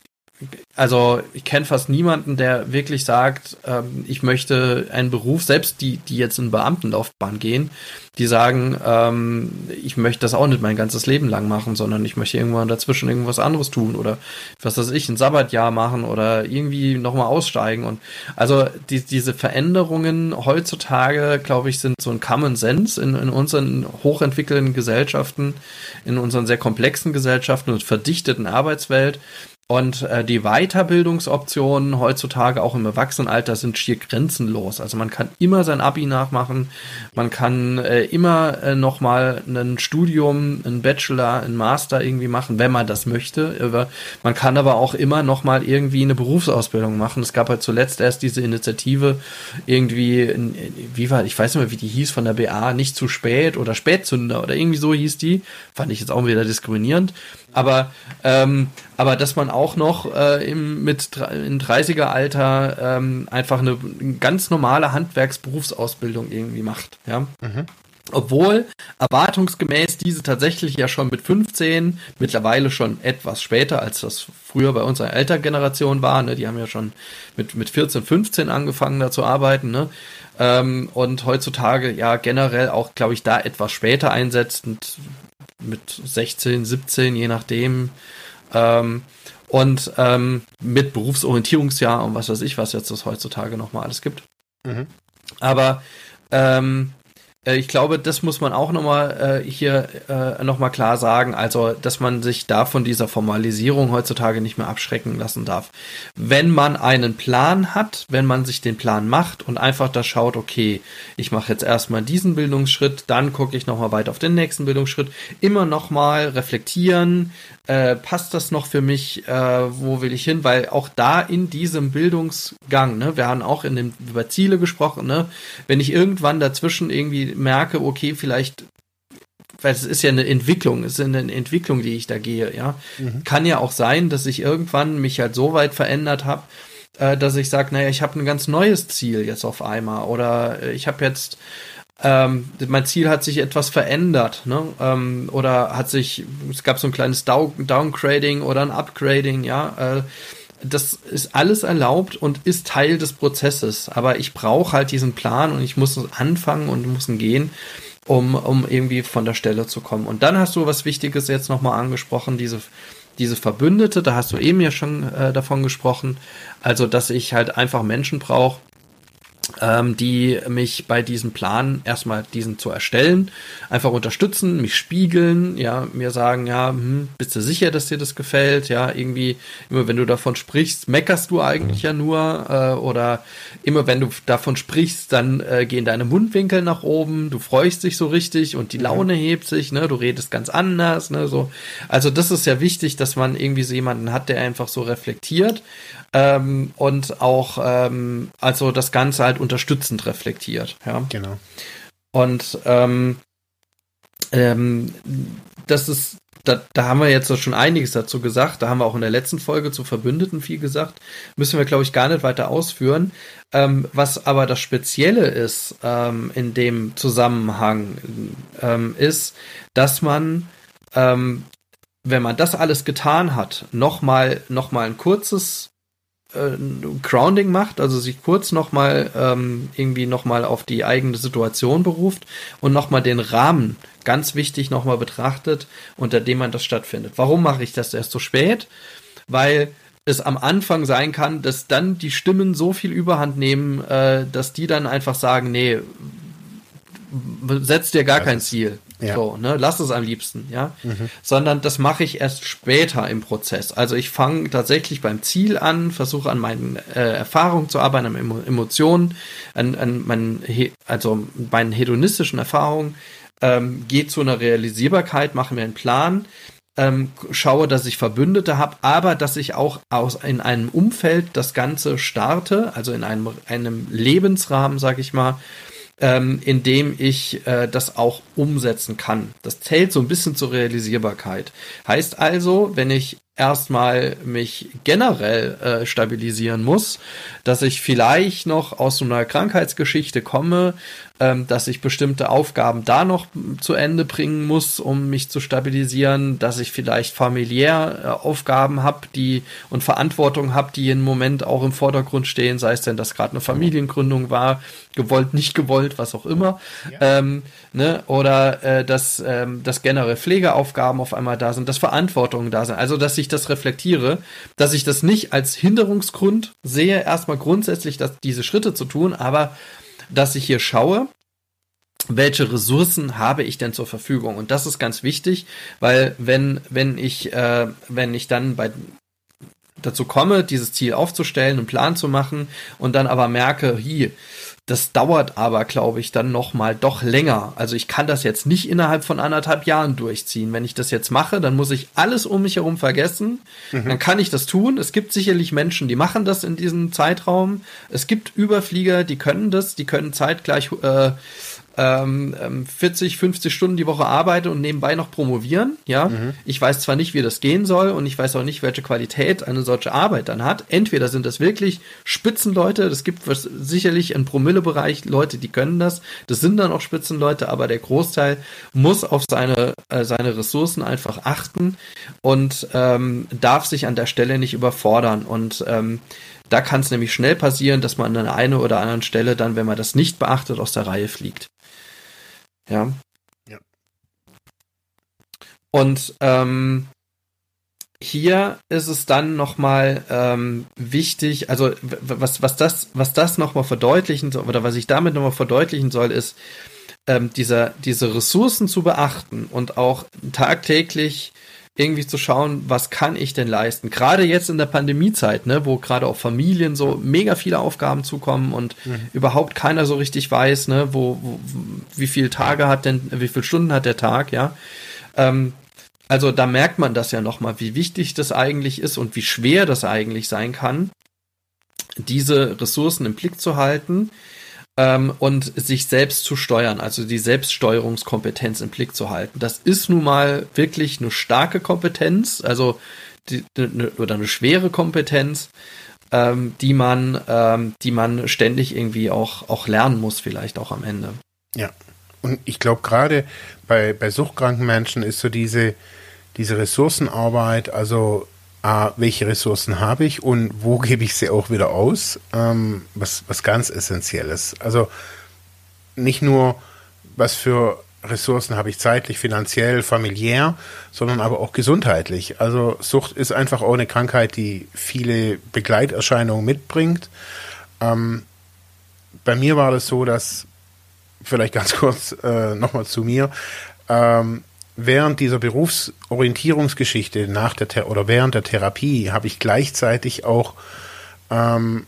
also ich kenne fast niemanden, der wirklich sagt, ähm, ich möchte einen Beruf, selbst die, die jetzt in Beamtenlaufbahn gehen, die sagen, ähm, ich möchte das auch nicht mein ganzes Leben lang machen, sondern ich möchte irgendwann dazwischen irgendwas anderes tun oder was weiß ich, ein Sabbatjahr machen oder irgendwie nochmal aussteigen. Und also die, diese Veränderungen heutzutage, glaube ich, sind so ein Common Sense in, in unseren hochentwickelten Gesellschaften, in unseren sehr komplexen Gesellschaften und verdichteten Arbeitswelt und äh, die Weiterbildungsoptionen heutzutage auch im Erwachsenenalter sind schier grenzenlos. Also man kann immer sein Abi nachmachen, man kann äh, immer äh, nochmal ein Studium, ein Bachelor, ein Master irgendwie machen, wenn man das möchte. Man kann aber auch immer nochmal irgendwie eine Berufsausbildung machen. Es gab halt zuletzt erst diese Initiative irgendwie, wie war, ich weiß nicht mehr, wie die hieß von der BA, nicht zu spät oder Spätzünder oder irgendwie so hieß die. Fand ich jetzt auch wieder diskriminierend. Aber, ähm, aber dass man auch noch äh, im, mit in 30er Alter ähm, einfach eine ganz normale Handwerksberufsausbildung irgendwie macht. Ja. Mhm. Obwohl erwartungsgemäß diese tatsächlich ja schon mit 15, mittlerweile schon etwas später, als das früher bei unserer Elterngeneration war, ne? die haben ja schon mit, mit 14, 15 angefangen da zu arbeiten, ne? Ähm, und heutzutage ja generell auch, glaube ich, da etwas später einsetzt, und mit 16, 17, je nachdem. Ähm, und ähm, mit Berufsorientierungsjahr und was weiß ich, was jetzt das heutzutage nochmal alles gibt. Mhm. Aber ähm, äh, ich glaube, das muss man auch nochmal äh, hier äh, nochmal klar sagen, also dass man sich da von dieser Formalisierung heutzutage nicht mehr abschrecken lassen darf. Wenn man einen Plan hat, wenn man sich den Plan macht und einfach da schaut, okay, ich mache jetzt erstmal diesen Bildungsschritt, dann gucke ich nochmal weiter auf den nächsten Bildungsschritt, immer nochmal reflektieren, äh, passt das noch für mich, äh, wo will ich hin, weil auch da in diesem Bildungsgang, ne, wir haben auch in dem, über Ziele gesprochen, ne, wenn ich irgendwann dazwischen irgendwie merke, okay, vielleicht weil es ist ja eine Entwicklung, es ist eine Entwicklung, die ich da gehe, ja. Mhm. Kann ja auch sein, dass ich irgendwann mich halt so weit verändert habe, äh, dass ich sage, naja, ich habe ein ganz neues Ziel jetzt auf einmal oder ich habe jetzt ähm, mein Ziel hat sich etwas verändert, ne? Ähm, oder hat sich, es gab so ein kleines Down Downgrading oder ein Upgrading, ja. Äh, das ist alles erlaubt und ist Teil des Prozesses. Aber ich brauche halt diesen Plan und ich muss anfangen und muss gehen, um, um irgendwie von der Stelle zu kommen. Und dann hast du was Wichtiges jetzt nochmal angesprochen, diese, diese Verbündete, da hast du eben ja schon äh, davon gesprochen. Also, dass ich halt einfach Menschen brauche, ähm, die mich bei diesem Plan erstmal diesen zu erstellen, einfach unterstützen, mich spiegeln, ja, mir sagen, ja, hm, bist du sicher, dass dir das gefällt? Ja, irgendwie, immer wenn du davon sprichst, meckerst du eigentlich ja nur, äh, oder immer wenn du davon sprichst, dann äh, gehen deine Mundwinkel nach oben, du freust dich so richtig und die mhm. Laune hebt sich, ne, du redest ganz anders, ne, so. Also das ist ja wichtig, dass man irgendwie so jemanden hat, der einfach so reflektiert ähm, und auch ähm, also das Ganze halt unterstützend reflektiert. Ja, genau. Und ähm, ähm, das ist da, da haben wir jetzt schon einiges dazu gesagt. Da haben wir auch in der letzten Folge zu Verbündeten viel gesagt. Müssen wir, glaube ich, gar nicht weiter ausführen. Ähm, was aber das Spezielle ist ähm, in dem Zusammenhang, ähm, ist, dass man, ähm, wenn man das alles getan hat, nochmal noch mal ein kurzes äh, Grounding macht, also sich kurz nochmal ähm, irgendwie nochmal auf die eigene Situation beruft und nochmal den Rahmen ganz wichtig nochmal betrachtet, unter dem man das stattfindet. Warum mache ich das erst so spät? Weil es am Anfang sein kann, dass dann die Stimmen so viel Überhand nehmen, äh, dass die dann einfach sagen, nee, setz dir gar das kein Ziel. Ja. So, ne, lass es am liebsten, ja. Mhm. Sondern das mache ich erst später im Prozess. Also ich fange tatsächlich beim Ziel an, versuche an meinen äh, Erfahrungen zu arbeiten, an Emo Emotionen, an, an meinen, also meinen hedonistischen Erfahrungen, ähm, gehe zu einer Realisierbarkeit, mache mir einen Plan, ähm, schaue, dass ich Verbündete habe, aber dass ich auch aus in einem Umfeld das Ganze starte, also in einem, einem Lebensrahmen, sag ich mal, ähm, in dem ich äh, das auch umsetzen kann. Das zählt so ein bisschen zur Realisierbarkeit. Heißt also, wenn ich erstmal mich generell äh, stabilisieren muss, dass ich vielleicht noch aus so einer Krankheitsgeschichte komme, ähm, dass ich bestimmte Aufgaben da noch zu Ende bringen muss, um mich zu stabilisieren, dass ich vielleicht familiär äh, Aufgaben habe, die und Verantwortung habe, die im Moment auch im Vordergrund stehen, sei es denn, dass gerade eine Familiengründung war, gewollt, nicht gewollt, was auch immer, ja. ähm, ne? oder äh, dass, ähm, dass generell Pflegeaufgaben auf einmal da sind, dass Verantwortungen da sind, also dass ich das reflektiere, dass ich das nicht als Hinderungsgrund sehe, erstmal grundsätzlich dass diese Schritte zu tun, aber dass ich hier schaue, welche Ressourcen habe ich denn zur Verfügung? Und das ist ganz wichtig, weil wenn, wenn ich, äh, wenn ich dann bei dazu komme, dieses Ziel aufzustellen, einen Plan zu machen und dann aber merke, hier, das dauert aber, glaube ich, dann noch mal doch länger. Also ich kann das jetzt nicht innerhalb von anderthalb Jahren durchziehen. Wenn ich das jetzt mache, dann muss ich alles um mich herum vergessen. Mhm. Dann kann ich das tun. Es gibt sicherlich Menschen, die machen das in diesem Zeitraum. Es gibt Überflieger, die können das, die können zeitgleich äh, ähm, 40, ähm, 50 Stunden die Woche arbeite und nebenbei noch promovieren, ja. Mhm. Ich weiß zwar nicht, wie das gehen soll und ich weiß auch nicht, welche Qualität eine solche Arbeit dann hat. Entweder sind das wirklich Spitzenleute, es gibt sicherlich im Promillebereich Leute, die können das. Das sind dann auch Spitzenleute, aber der Großteil muss auf seine, äh, seine Ressourcen einfach achten und ähm, darf sich an der Stelle nicht überfordern. Und ähm, da kann es nämlich schnell passieren, dass man an der einen oder anderen Stelle dann, wenn man das nicht beachtet, aus der Reihe fliegt. Ja. Ja. Und ähm, hier ist es dann nochmal ähm, wichtig, also was, was das, was das nochmal verdeutlichen soll, oder was ich damit nochmal verdeutlichen soll, ist, ähm, dieser, diese Ressourcen zu beachten und auch tagtäglich irgendwie zu schauen, was kann ich denn leisten? Gerade jetzt in der Pandemiezeit, ne, wo gerade auch Familien so mega viele Aufgaben zukommen und mhm. überhaupt keiner so richtig weiß, ne, wo, wo, wie viele Tage hat denn, wie viele Stunden hat der Tag, ja. Ähm, also da merkt man das ja nochmal, wie wichtig das eigentlich ist und wie schwer das eigentlich sein kann, diese Ressourcen im Blick zu halten ähm, und sich selbst zu steuern, also die Selbststeuerungskompetenz im Blick zu halten. Das ist nun mal wirklich eine starke Kompetenz, also die, eine, oder eine schwere Kompetenz, ähm, die man, ähm, die man ständig irgendwie auch, auch lernen muss, vielleicht auch am Ende. Ja. Und ich glaube, gerade bei, bei suchtkranken Menschen ist so diese, diese Ressourcenarbeit, also A, welche Ressourcen habe ich und wo gebe ich sie auch wieder aus, ähm, was, was ganz Essentielles. Also nicht nur, was für Ressourcen habe ich zeitlich, finanziell, familiär, sondern aber auch gesundheitlich. Also Sucht ist einfach auch eine Krankheit, die viele Begleiterscheinungen mitbringt. Ähm, bei mir war das so, dass, vielleicht ganz kurz äh, nochmal zu mir, ähm, während dieser Berufsorientierungsgeschichte nach der oder während der Therapie habe ich gleichzeitig auch ähm,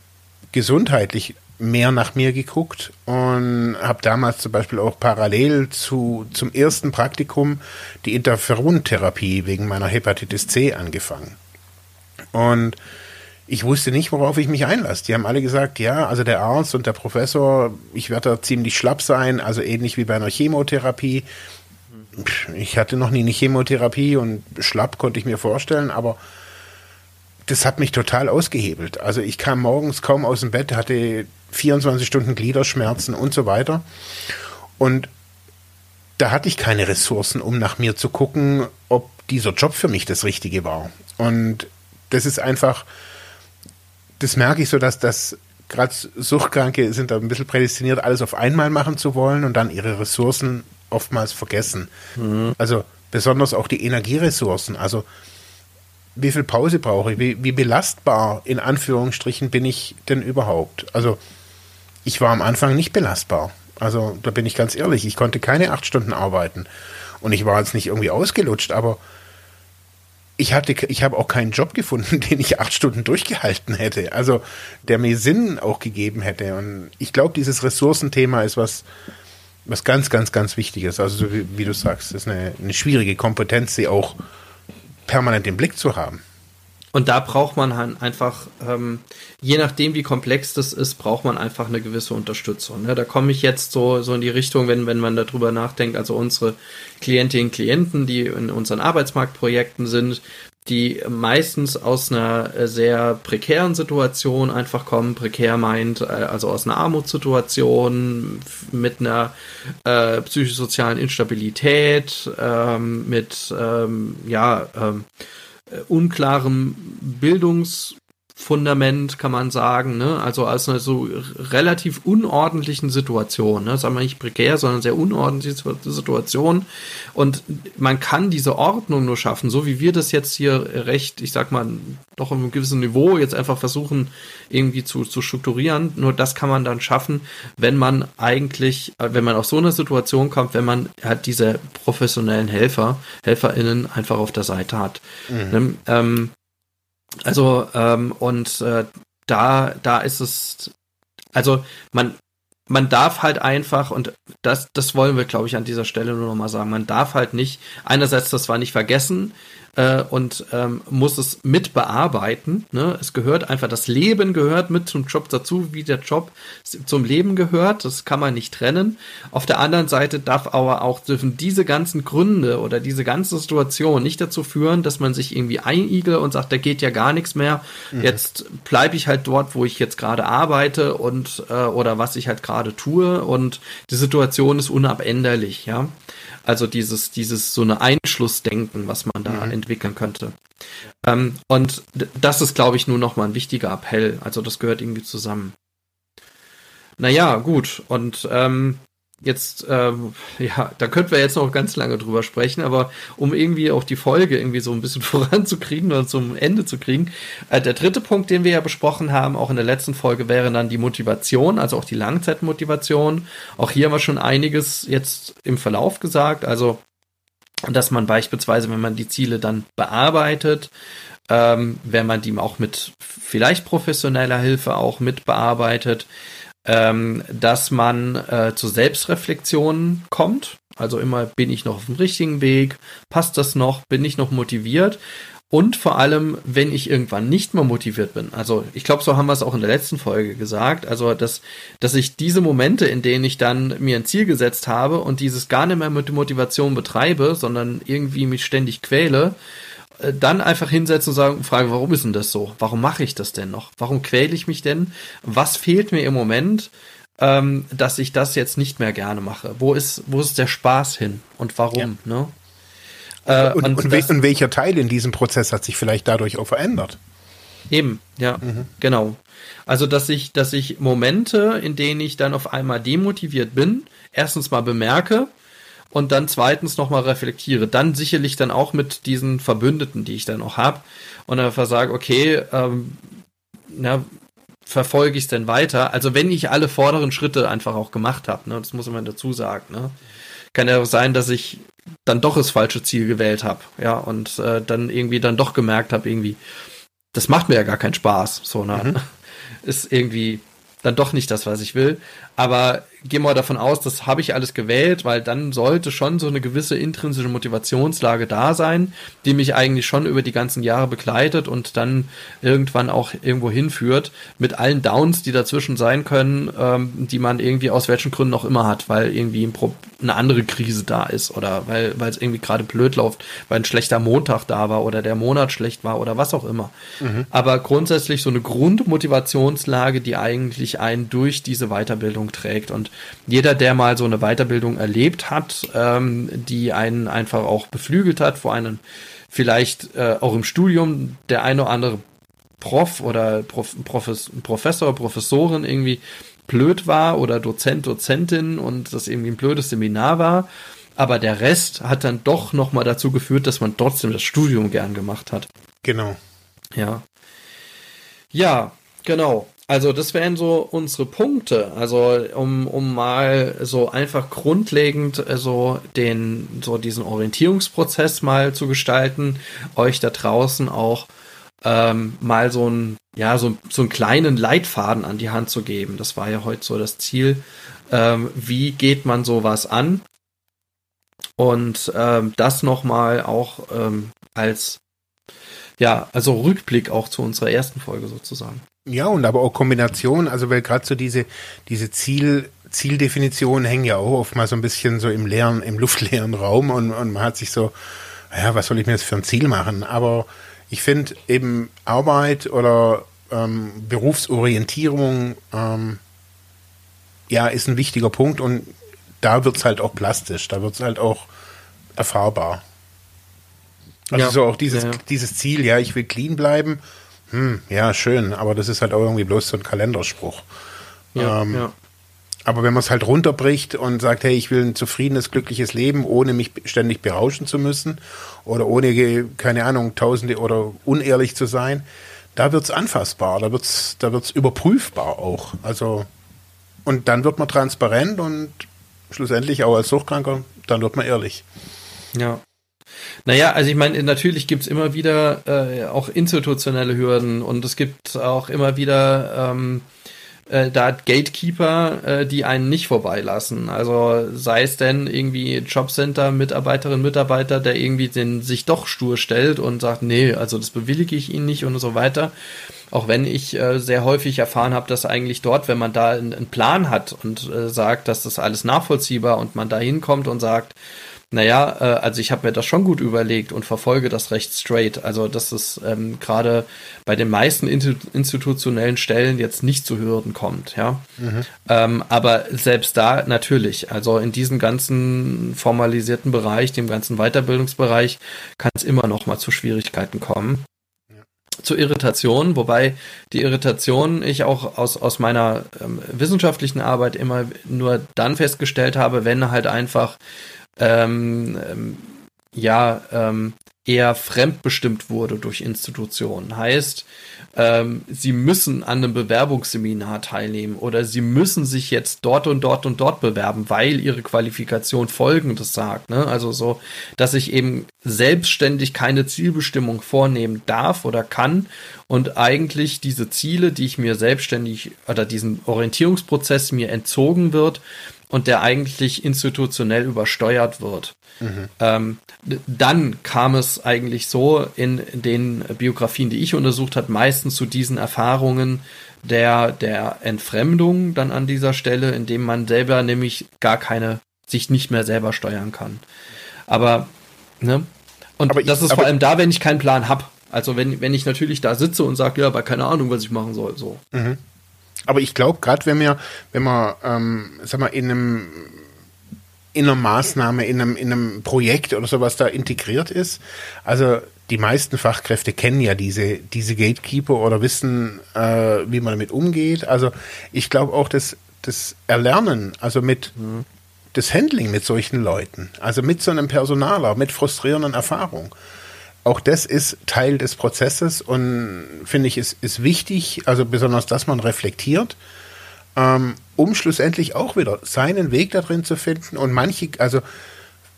gesundheitlich mehr nach mir geguckt und habe damals zum Beispiel auch parallel zu, zum ersten Praktikum die Interferontherapie wegen meiner Hepatitis C angefangen. Und ich wusste nicht, worauf ich mich einlasse. Die haben alle gesagt, ja, also der Arzt und der Professor, ich werde da ziemlich schlapp sein, also ähnlich wie bei einer Chemotherapie ich hatte noch nie eine Chemotherapie und schlapp konnte ich mir vorstellen, aber das hat mich total ausgehebelt. Also ich kam morgens kaum aus dem Bett, hatte 24 Stunden Gliederschmerzen und so weiter. Und da hatte ich keine Ressourcen, um nach mir zu gucken, ob dieser Job für mich das Richtige war. Und das ist einfach, das merke ich so, dass das gerade Suchtkranke sind da ein bisschen prädestiniert, alles auf einmal machen zu wollen und dann ihre Ressourcen oftmals vergessen. Mhm. Also besonders auch die Energieressourcen. Also wie viel Pause brauche ich? Wie, wie belastbar in Anführungsstrichen bin ich denn überhaupt? Also ich war am Anfang nicht belastbar. Also da bin ich ganz ehrlich, ich konnte keine acht Stunden arbeiten. Und ich war jetzt nicht irgendwie ausgelutscht, aber ich hatte, ich habe auch keinen Job gefunden, den ich acht Stunden durchgehalten hätte. Also der mir Sinn auch gegeben hätte. Und ich glaube, dieses Ressourcenthema ist was, was ganz, ganz, ganz wichtig ist. Also wie, wie du sagst, ist eine, eine schwierige Kompetenz, sie auch permanent im Blick zu haben. Und da braucht man halt einfach, ähm, je nachdem wie komplex das ist, braucht man einfach eine gewisse Unterstützung. Ne? Da komme ich jetzt so, so in die Richtung, wenn, wenn man darüber nachdenkt, also unsere Klientinnen und Klienten, die in unseren Arbeitsmarktprojekten sind, die meistens aus einer äh, sehr prekären Situation einfach kommen. Prekär meint, äh, also aus einer Armutssituation, mit einer äh, psychosozialen Instabilität, ähm, mit ähm, ja, ähm, äh, unklarem Bildungs- Fundament, kann man sagen, ne? Also aus einer so relativ unordentlichen Situation, ne? Sagen wir nicht prekär, sondern sehr unordentliche Situation. Und man kann diese Ordnung nur schaffen, so wie wir das jetzt hier recht, ich sag mal, doch auf einem gewissen Niveau jetzt einfach versuchen, irgendwie zu, zu strukturieren. Nur das kann man dann schaffen, wenn man eigentlich, äh, wenn man auf so eine Situation kommt, wenn man halt diese professionellen Helfer, HelferInnen einfach auf der Seite hat. Mhm. Ne? Ähm, also, ähm, und äh, da, da ist es, also man, man darf halt einfach, und das, das wollen wir, glaube ich, an dieser Stelle nur nochmal sagen, man darf halt nicht, einerseits das war nicht vergessen, äh, und ähm, muss es mit bearbeiten. Ne? Es gehört einfach, das Leben gehört mit zum Job dazu, wie der Job zum Leben gehört. Das kann man nicht trennen. Auf der anderen Seite darf aber auch dürfen diese ganzen Gründe oder diese ganze Situation nicht dazu führen, dass man sich irgendwie einigelt und sagt, da geht ja gar nichts mehr. Mhm. Jetzt bleibe ich halt dort, wo ich jetzt gerade arbeite und äh, oder was ich halt gerade tue und die Situation ist unabänderlich, ja. Also dieses, dieses so eine Einschlussdenken, was man da mhm. entwickeln könnte. Ähm, und das ist, glaube ich, nur noch mal ein wichtiger Appell. Also das gehört irgendwie zusammen. Naja, gut. Und ähm, jetzt, ähm, ja, da könnten wir jetzt noch ganz lange drüber sprechen, aber um irgendwie auch die Folge irgendwie so ein bisschen voranzukriegen oder zum Ende zu kriegen, äh, der dritte Punkt, den wir ja besprochen haben, auch in der letzten Folge, wäre dann die Motivation, also auch die Langzeitmotivation. Auch hier haben wir schon einiges jetzt im Verlauf gesagt, also dass man beispielsweise, wenn man die Ziele dann bearbeitet, ähm, wenn man die auch mit vielleicht professioneller Hilfe auch mit bearbeitet, ähm, dass man äh, zu Selbstreflexionen kommt. Also immer, bin ich noch auf dem richtigen Weg? Passt das noch? Bin ich noch motiviert? Und vor allem, wenn ich irgendwann nicht mehr motiviert bin. Also ich glaube, so haben wir es auch in der letzten Folge gesagt. Also, dass, dass ich diese Momente, in denen ich dann mir ein Ziel gesetzt habe und dieses gar nicht mehr mit Motivation betreibe, sondern irgendwie mich ständig quäle, dann einfach hinsetzen und sagen, frage, warum ist denn das so? Warum mache ich das denn noch? Warum quäle ich mich denn? Was fehlt mir im Moment, ähm, dass ich das jetzt nicht mehr gerne mache? Wo ist, wo ist der Spaß hin und warum? Ja. Ne? Äh, und, und, und, das, und, welcher Teil in diesem Prozess hat sich vielleicht dadurch auch verändert? Eben, ja, mhm. genau. Also, dass ich, dass ich Momente, in denen ich dann auf einmal demotiviert bin, erstens mal bemerke, und dann zweitens nochmal reflektiere. Dann sicherlich dann auch mit diesen Verbündeten, die ich dann auch habe und einfach sage, okay, ähm, na, verfolge ich es denn weiter? Also wenn ich alle vorderen Schritte einfach auch gemacht habe, ne, das muss man dazu sagen, ne? Kann ja auch sein, dass ich dann doch das falsche Ziel gewählt habe, ja, und äh, dann irgendwie dann doch gemerkt habe, irgendwie, das macht mir ja gar keinen Spaß, so, ne? Mhm. Ist irgendwie dann doch nicht das, was ich will. Aber gehen wir davon aus, das habe ich alles gewählt, weil dann sollte schon so eine gewisse intrinsische Motivationslage da sein, die mich eigentlich schon über die ganzen Jahre begleitet und dann irgendwann auch irgendwo hinführt, mit allen Downs, die dazwischen sein können, ähm, die man irgendwie aus welchen Gründen auch immer hat, weil irgendwie ein eine andere Krise da ist oder weil weil es irgendwie gerade blöd läuft, weil ein schlechter Montag da war oder der Monat schlecht war oder was auch immer. Mhm. Aber grundsätzlich so eine Grundmotivationslage, die eigentlich einen durch diese Weiterbildung trägt und jeder, der mal so eine Weiterbildung erlebt hat, ähm, die einen einfach auch beflügelt hat, wo einen vielleicht äh, auch im Studium der eine oder andere Prof oder Prof, Profes, Professor, Professorin irgendwie blöd war oder Dozent, Dozentin und das irgendwie ein blödes Seminar war. Aber der Rest hat dann doch nochmal dazu geführt, dass man trotzdem das Studium gern gemacht hat. Genau. Ja. Ja, genau. Also das wären so unsere Punkte. Also um, um mal so einfach grundlegend äh, so den so diesen Orientierungsprozess mal zu gestalten, euch da draußen auch ähm, mal so ein ja so, so einen kleinen Leitfaden an die Hand zu geben. Das war ja heute so das Ziel. Ähm, wie geht man sowas an? Und ähm, das nochmal auch ähm, als ja, also Rückblick auch zu unserer ersten Folge sozusagen. Ja, und aber auch Kombination, also weil gerade so diese, diese Ziel, Zieldefinitionen hängen ja auch oft mal so ein bisschen so im leeren, im luftleeren Raum und, und man hat sich so, ja, was soll ich mir jetzt für ein Ziel machen? Aber ich finde eben Arbeit oder ähm, Berufsorientierung ähm, ja ist ein wichtiger Punkt und da wird's halt auch plastisch, da wird's halt auch erfahrbar. Also ja, so auch dieses, ja. dieses Ziel, ja, ich will clean bleiben hm, ja, schön, aber das ist halt auch irgendwie bloß so ein Kalenderspruch. Ja, ähm, ja. Aber wenn man es halt runterbricht und sagt, hey, ich will ein zufriedenes, glückliches Leben, ohne mich ständig berauschen zu müssen oder ohne, keine Ahnung, Tausende oder unehrlich zu sein, da wird es anfassbar, da wird es da wird's überprüfbar auch. Also, und dann wird man transparent und schlussendlich auch als Suchtkranker, dann wird man ehrlich. Ja. Naja, also ich meine, natürlich gibt's immer wieder äh, auch institutionelle Hürden und es gibt auch immer wieder ähm, äh, da Gatekeeper, äh, die einen nicht vorbeilassen. Also sei es denn irgendwie Jobcenter, Mitarbeiterin, Mitarbeiter, der irgendwie den sich doch stur stellt und sagt, nee, also das bewillige ich Ihnen nicht und so weiter. Auch wenn ich äh, sehr häufig erfahren habe, dass eigentlich dort, wenn man da einen, einen Plan hat und äh, sagt, dass das alles nachvollziehbar und man da hinkommt und sagt, naja, äh, also ich habe mir das schon gut überlegt und verfolge das recht straight. Also dass es ähm, gerade bei den meisten institutionellen Stellen jetzt nicht zu Hürden kommt, ja. Mhm. Ähm, aber selbst da natürlich, also in diesem ganzen formalisierten Bereich, dem ganzen Weiterbildungsbereich, kann es immer noch mal zu Schwierigkeiten kommen zu Irritationen, wobei die Irritation ich auch aus, aus meiner ähm, wissenschaftlichen Arbeit immer nur dann festgestellt habe, wenn halt einfach ähm, ähm, ja ähm, eher fremdbestimmt wurde durch Institutionen. Heißt, ähm, sie müssen an einem Bewerbungsseminar teilnehmen oder sie müssen sich jetzt dort und dort und dort bewerben, weil ihre Qualifikation Folgendes sagt. Ne? Also so, dass ich eben selbstständig keine Zielbestimmung vornehmen darf oder kann und eigentlich diese Ziele, die ich mir selbstständig oder diesen Orientierungsprozess mir entzogen wird, und der eigentlich institutionell übersteuert wird. Mhm. Ähm, dann kam es eigentlich so in den Biografien, die ich untersucht habe, meistens zu diesen Erfahrungen der, der Entfremdung dann an dieser Stelle, indem man selber nämlich gar keine, sich nicht mehr selber steuern kann. Aber, ne? Und aber das ich, ist vor allem da, wenn ich keinen Plan habe. Also wenn, wenn ich natürlich da sitze und sage, ja, aber keine Ahnung, was ich machen soll, so. Mhm. Aber ich glaube, gerade wenn wir, wenn wir, ähm, sag mal, in einem in einer Maßnahme, in einem, in einem Projekt oder sowas da integriert ist. Also die meisten Fachkräfte kennen ja diese, diese Gatekeeper oder wissen, äh, wie man damit umgeht. Also ich glaube auch, dass das Erlernen, also mit mhm. das Handling mit solchen Leuten, also mit so einem Personaler, mit frustrierenden Erfahrungen, auch das ist Teil des Prozesses und finde ich, ist, ist wichtig, also besonders, dass man reflektiert, ähm, um schlussendlich auch wieder seinen Weg da drin zu finden. Und manche, also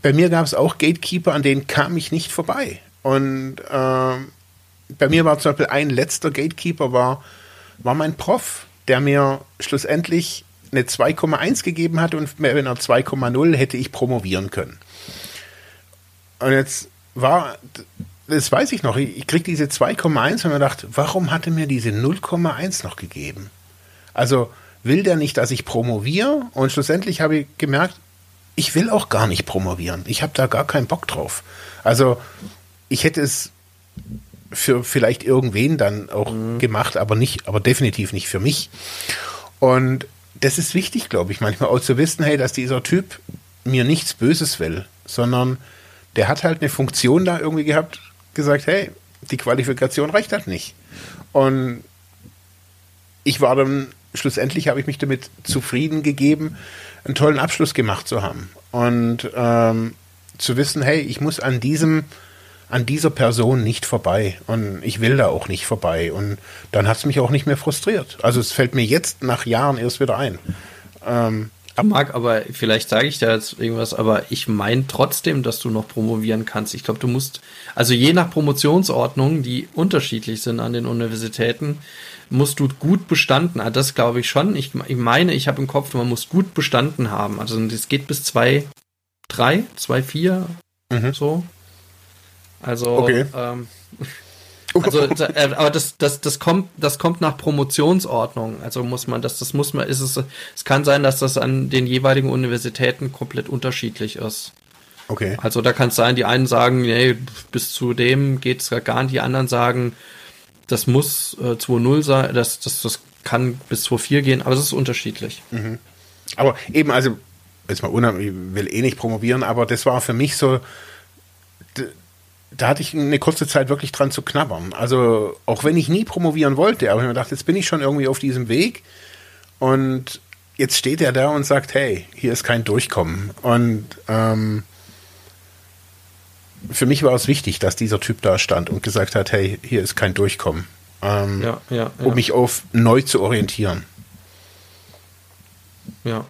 bei mir gab es auch Gatekeeper, an denen kam ich nicht vorbei. Und ähm, bei mir war zum Beispiel ein letzter Gatekeeper, war, war mein Prof, der mir schlussendlich eine 2,1 gegeben hat und mit einer 2,0 hätte ich promovieren können. Und jetzt war das weiß ich noch, ich krieg diese 2,1 und mir gedacht, warum hat er mir diese 0,1 noch gegeben? Also will der nicht, dass ich promoviere? Und schlussendlich habe ich gemerkt, ich will auch gar nicht promovieren. Ich habe da gar keinen Bock drauf. Also ich hätte es für vielleicht irgendwen dann auch mhm. gemacht, aber nicht, aber definitiv nicht für mich. Und das ist wichtig, glaube ich, manchmal auch zu wissen, hey, dass dieser Typ mir nichts Böses will, sondern der hat halt eine Funktion da irgendwie gehabt, gesagt, hey, die Qualifikation reicht halt nicht. Und ich war dann, schlussendlich habe ich mich damit zufrieden gegeben, einen tollen Abschluss gemacht zu haben. Und ähm, zu wissen, hey, ich muss an diesem, an dieser Person nicht vorbei und ich will da auch nicht vorbei. Und dann hat es mich auch nicht mehr frustriert. Also es fällt mir jetzt nach Jahren erst wieder ein. Ähm, Mag, aber vielleicht sage ich da jetzt irgendwas, aber ich meine trotzdem, dass du noch promovieren kannst. Ich glaube, du musst, also je nach Promotionsordnung, die unterschiedlich sind an den Universitäten, musst du gut bestanden. Also das glaube ich schon. Ich, ich meine, ich habe im Kopf, man muss gut bestanden haben. Also es geht bis zwei, drei, zwei, vier, mhm. so. Also okay. ähm, also, äh, aber das, das, das kommt, das kommt nach Promotionsordnung. Also muss man, das, das muss man, ist es, es kann sein, dass das an den jeweiligen Universitäten komplett unterschiedlich ist. Okay. Also da kann es sein, die einen sagen, nee, bis zu dem geht es gar nicht, die anderen sagen, das muss äh, 2.0 sein, das, das, das kann bis 2.4 gehen, aber es ist unterschiedlich. Mhm. Aber eben, also, jetzt mal unheimlich, ich will eh nicht promovieren, aber das war für mich so, da hatte ich eine kurze Zeit wirklich dran zu knabbern. Also auch wenn ich nie promovieren wollte, aber ich mir dachte, jetzt bin ich schon irgendwie auf diesem Weg und jetzt steht er da und sagt, hey, hier ist kein Durchkommen. Und ähm, für mich war es wichtig, dass dieser Typ da stand und gesagt hat, hey, hier ist kein Durchkommen. Ähm, ja, ja, ja. Um mich auf neu zu orientieren. Ja.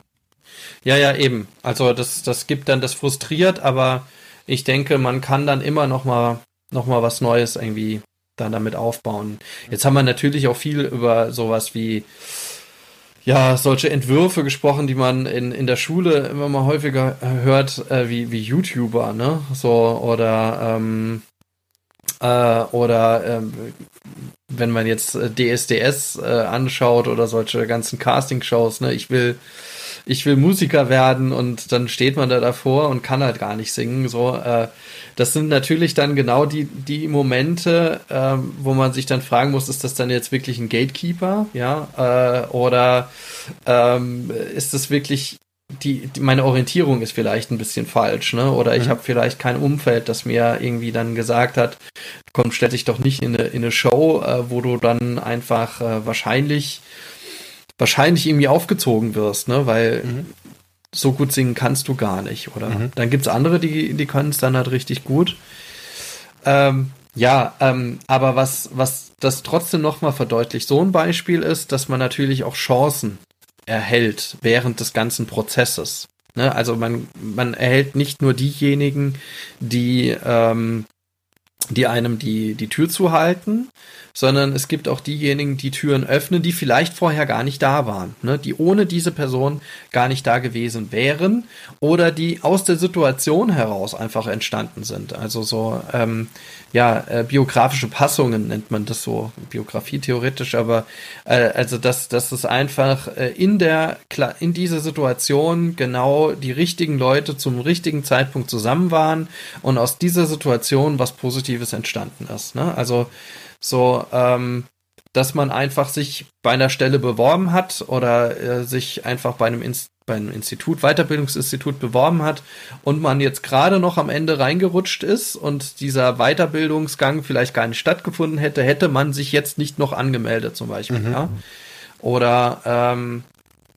Ja, ja, eben. Also das, das gibt dann, das frustriert, aber ich denke, man kann dann immer noch mal, noch mal was Neues irgendwie dann damit aufbauen. Jetzt haben wir natürlich auch viel über sowas wie ja, solche Entwürfe gesprochen, die man in, in der Schule immer mal häufiger hört, äh, wie, wie YouTuber, ne? So, oder, ähm, äh, oder ähm, wenn man jetzt DSDS äh, anschaut oder solche ganzen Casting-Shows, ne? Ich will, ich will Musiker werden und dann steht man da davor und kann halt gar nicht singen, so, äh, das sind natürlich dann genau die, die Momente, ähm, wo man sich dann fragen muss, ist das dann jetzt wirklich ein Gatekeeper, ja, äh, oder ähm, ist das wirklich die, die, meine Orientierung ist vielleicht ein bisschen falsch, ne? Oder ich mhm. habe vielleicht kein Umfeld, das mir irgendwie dann gesagt hat, komm, stell dich doch nicht in eine, in eine Show, äh, wo du dann einfach äh, wahrscheinlich wahrscheinlich irgendwie aufgezogen wirst, ne? Weil mhm so gut singen kannst du gar nicht, oder? Mhm. Dann gibt's andere, die, die können es dann halt richtig gut. Ähm, ja, ähm, aber was, was das trotzdem nochmal verdeutlicht, so ein Beispiel ist, dass man natürlich auch Chancen erhält während des ganzen Prozesses. Ne? Also man, man erhält nicht nur diejenigen, die, ähm, die einem die, die Tür zuhalten, sondern es gibt auch diejenigen, die Türen öffnen, die vielleicht vorher gar nicht da waren, ne? die ohne diese Person gar nicht da gewesen wären oder die aus der Situation heraus einfach entstanden sind. Also so, ähm, ja, äh, biografische Passungen nennt man das so, Biografie theoretisch, aber äh, also dass, dass es einfach äh, in der, in dieser Situation genau die richtigen Leute zum richtigen Zeitpunkt zusammen waren und aus dieser Situation was Positives entstanden ist. Ne? Also so, ähm, dass man einfach sich bei einer Stelle beworben hat oder äh, sich einfach bei einem, Inst bei einem Institut, Weiterbildungsinstitut beworben hat und man jetzt gerade noch am Ende reingerutscht ist und dieser Weiterbildungsgang vielleicht gar nicht stattgefunden hätte, hätte man sich jetzt nicht noch angemeldet zum Beispiel. Mhm. Ja? Oder ähm,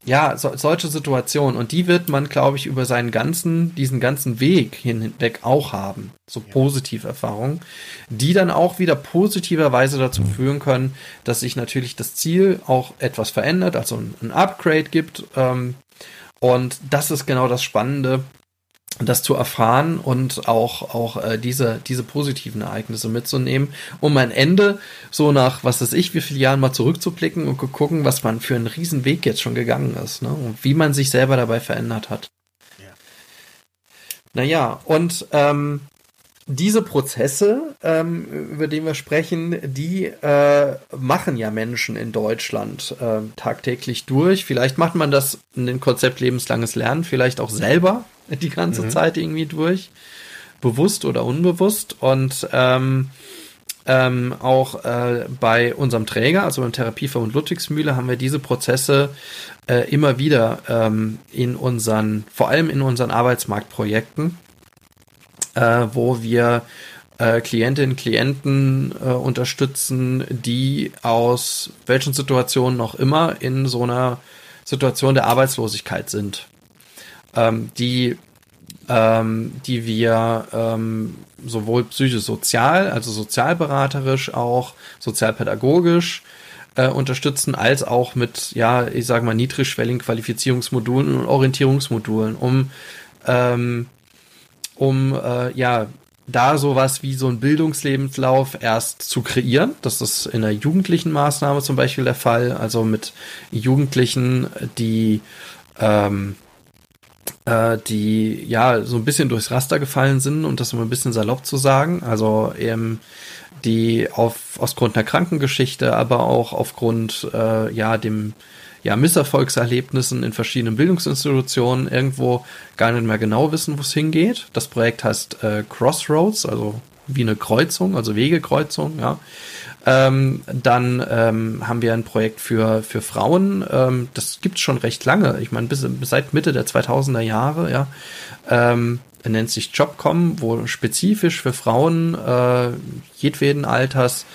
ja, so, solche Situationen. Und die wird man, glaube ich, über seinen ganzen, diesen ganzen Weg hinweg auch haben. So ja. Positiverfahrungen, die dann auch wieder positiverweise dazu mhm. führen können, dass sich natürlich das Ziel auch etwas verändert, also ein, ein Upgrade gibt. Ähm, und das ist genau das Spannende, das zu erfahren und auch, auch äh, diese, diese positiven Ereignisse mitzunehmen, um am Ende so nach, was weiß ich, wie viele Jahren mal zurückzublicken und gucken, was man für einen riesen Weg jetzt schon gegangen ist ne? und wie man sich selber dabei verändert hat. Ja. Naja, und ähm, diese Prozesse, ähm, über die wir sprechen, die äh, machen ja Menschen in Deutschland äh, tagtäglich durch. Vielleicht macht man das in dem Konzept lebenslanges Lernen vielleicht auch selber die ganze mhm. Zeit irgendwie durch, bewusst oder unbewusst. Und ähm, ähm, auch äh, bei unserem Träger, also beim Therapieverbund Ludwigsmühle, haben wir diese Prozesse äh, immer wieder ähm, in unseren, vor allem in unseren Arbeitsmarktprojekten äh, wo wir äh, Klientinnen, Klienten äh, unterstützen, die aus welchen Situationen noch immer in so einer Situation der Arbeitslosigkeit sind, ähm, die ähm, die wir ähm, sowohl psychosozial, also sozialberaterisch auch, sozialpädagogisch äh, unterstützen, als auch mit, ja, ich sage mal, niedrigschwelligen Qualifizierungsmodulen und Orientierungsmodulen, um ähm, um äh, ja da sowas wie so ein Bildungslebenslauf erst zu kreieren. Das ist in der jugendlichen Maßnahme zum Beispiel der Fall. Also mit Jugendlichen, die ähm, äh, die ja so ein bisschen durchs Raster gefallen sind, um das mal ein bisschen salopp zu sagen. Also eben die auf aus Grund einer Krankengeschichte, aber auch aufgrund äh, ja dem ja, Misserfolgserlebnissen in verschiedenen Bildungsinstitutionen irgendwo gar nicht mehr genau wissen, wo es hingeht. Das Projekt heißt äh, Crossroads, also wie eine Kreuzung, also Wegekreuzung, ja. Ähm, dann ähm, haben wir ein Projekt für, für Frauen, ähm, das gibt es schon recht lange, ich meine bis, seit Mitte der 2000er Jahre, ja. Ähm, nennt sich Jobcom, wo spezifisch für Frauen äh, jedweden Alters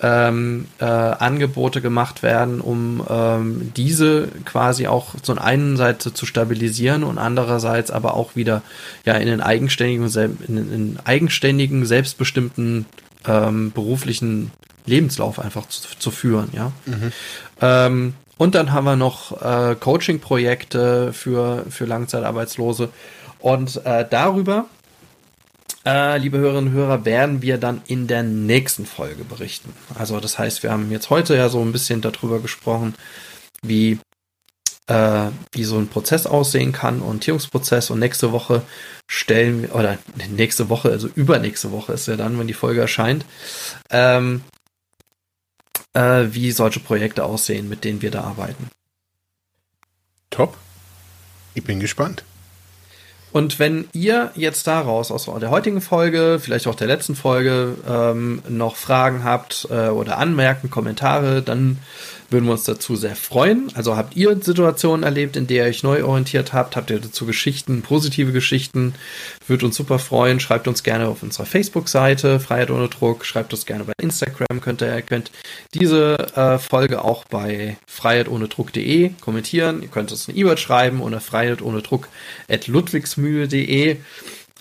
ähm, äh, Angebote gemacht werden, um ähm, diese quasi auch zu einen Seite zu stabilisieren und andererseits aber auch wieder ja in den eigenständigen, in den eigenständigen, selbstbestimmten ähm, beruflichen Lebenslauf einfach zu, zu führen, ja. Mhm. Ähm, und dann haben wir noch äh, Coaching-Projekte für, für Langzeitarbeitslose. Und äh, darüber äh, liebe Hörerinnen und Hörer, werden wir dann in der nächsten Folge berichten. Also das heißt, wir haben jetzt heute ja so ein bisschen darüber gesprochen, wie äh, wie so ein Prozess aussehen kann, Orientierungsprozess. Und nächste Woche stellen wir, oder nächste Woche, also übernächste Woche ist ja dann, wenn die Folge erscheint, ähm, äh, wie solche Projekte aussehen, mit denen wir da arbeiten. Top. Ich bin gespannt. Und wenn ihr jetzt daraus aus der heutigen Folge, vielleicht auch der letzten Folge, ähm, noch Fragen habt äh, oder Anmerken, Kommentare, dann würden wir uns dazu sehr freuen. Also habt ihr Situationen erlebt, in der ihr euch neu orientiert habt? Habt ihr dazu Geschichten, positive Geschichten? Würde uns super freuen. Schreibt uns gerne auf unserer Facebook-Seite, Freiheit ohne Druck. Schreibt uns gerne bei Instagram. Könnt ihr, könnt diese äh, Folge auch bei freiheitohnedruck.de kommentieren. Ihr könnt uns eine E-Mail schreiben oder freiheit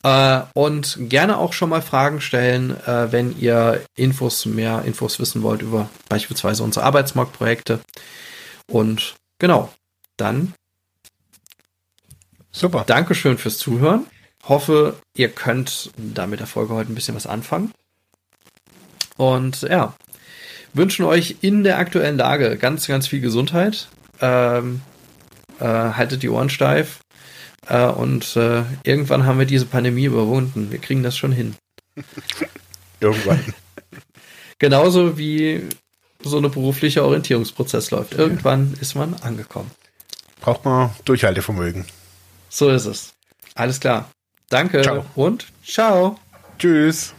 Äh, und gerne auch schon mal Fragen stellen, äh, wenn ihr Infos, mehr Infos wissen wollt über beispielsweise unsere Arbeitsmarktprojekte. Und genau, dann super. Dankeschön fürs Zuhören. Hoffe, ihr könnt da mit der Folge heute ein bisschen was anfangen. Und ja, wünschen euch in der aktuellen Lage ganz, ganz viel Gesundheit. Ähm, äh, haltet die Ohren steif äh, und äh, irgendwann haben wir diese Pandemie überwunden. Wir kriegen das schon hin. irgendwann. Genauso wie so ein beruflicher Orientierungsprozess läuft. Irgendwann ja. ist man angekommen. Braucht man Durchhaltevermögen. So ist es. Alles klar. Danke ciao. und ciao. Tschüss.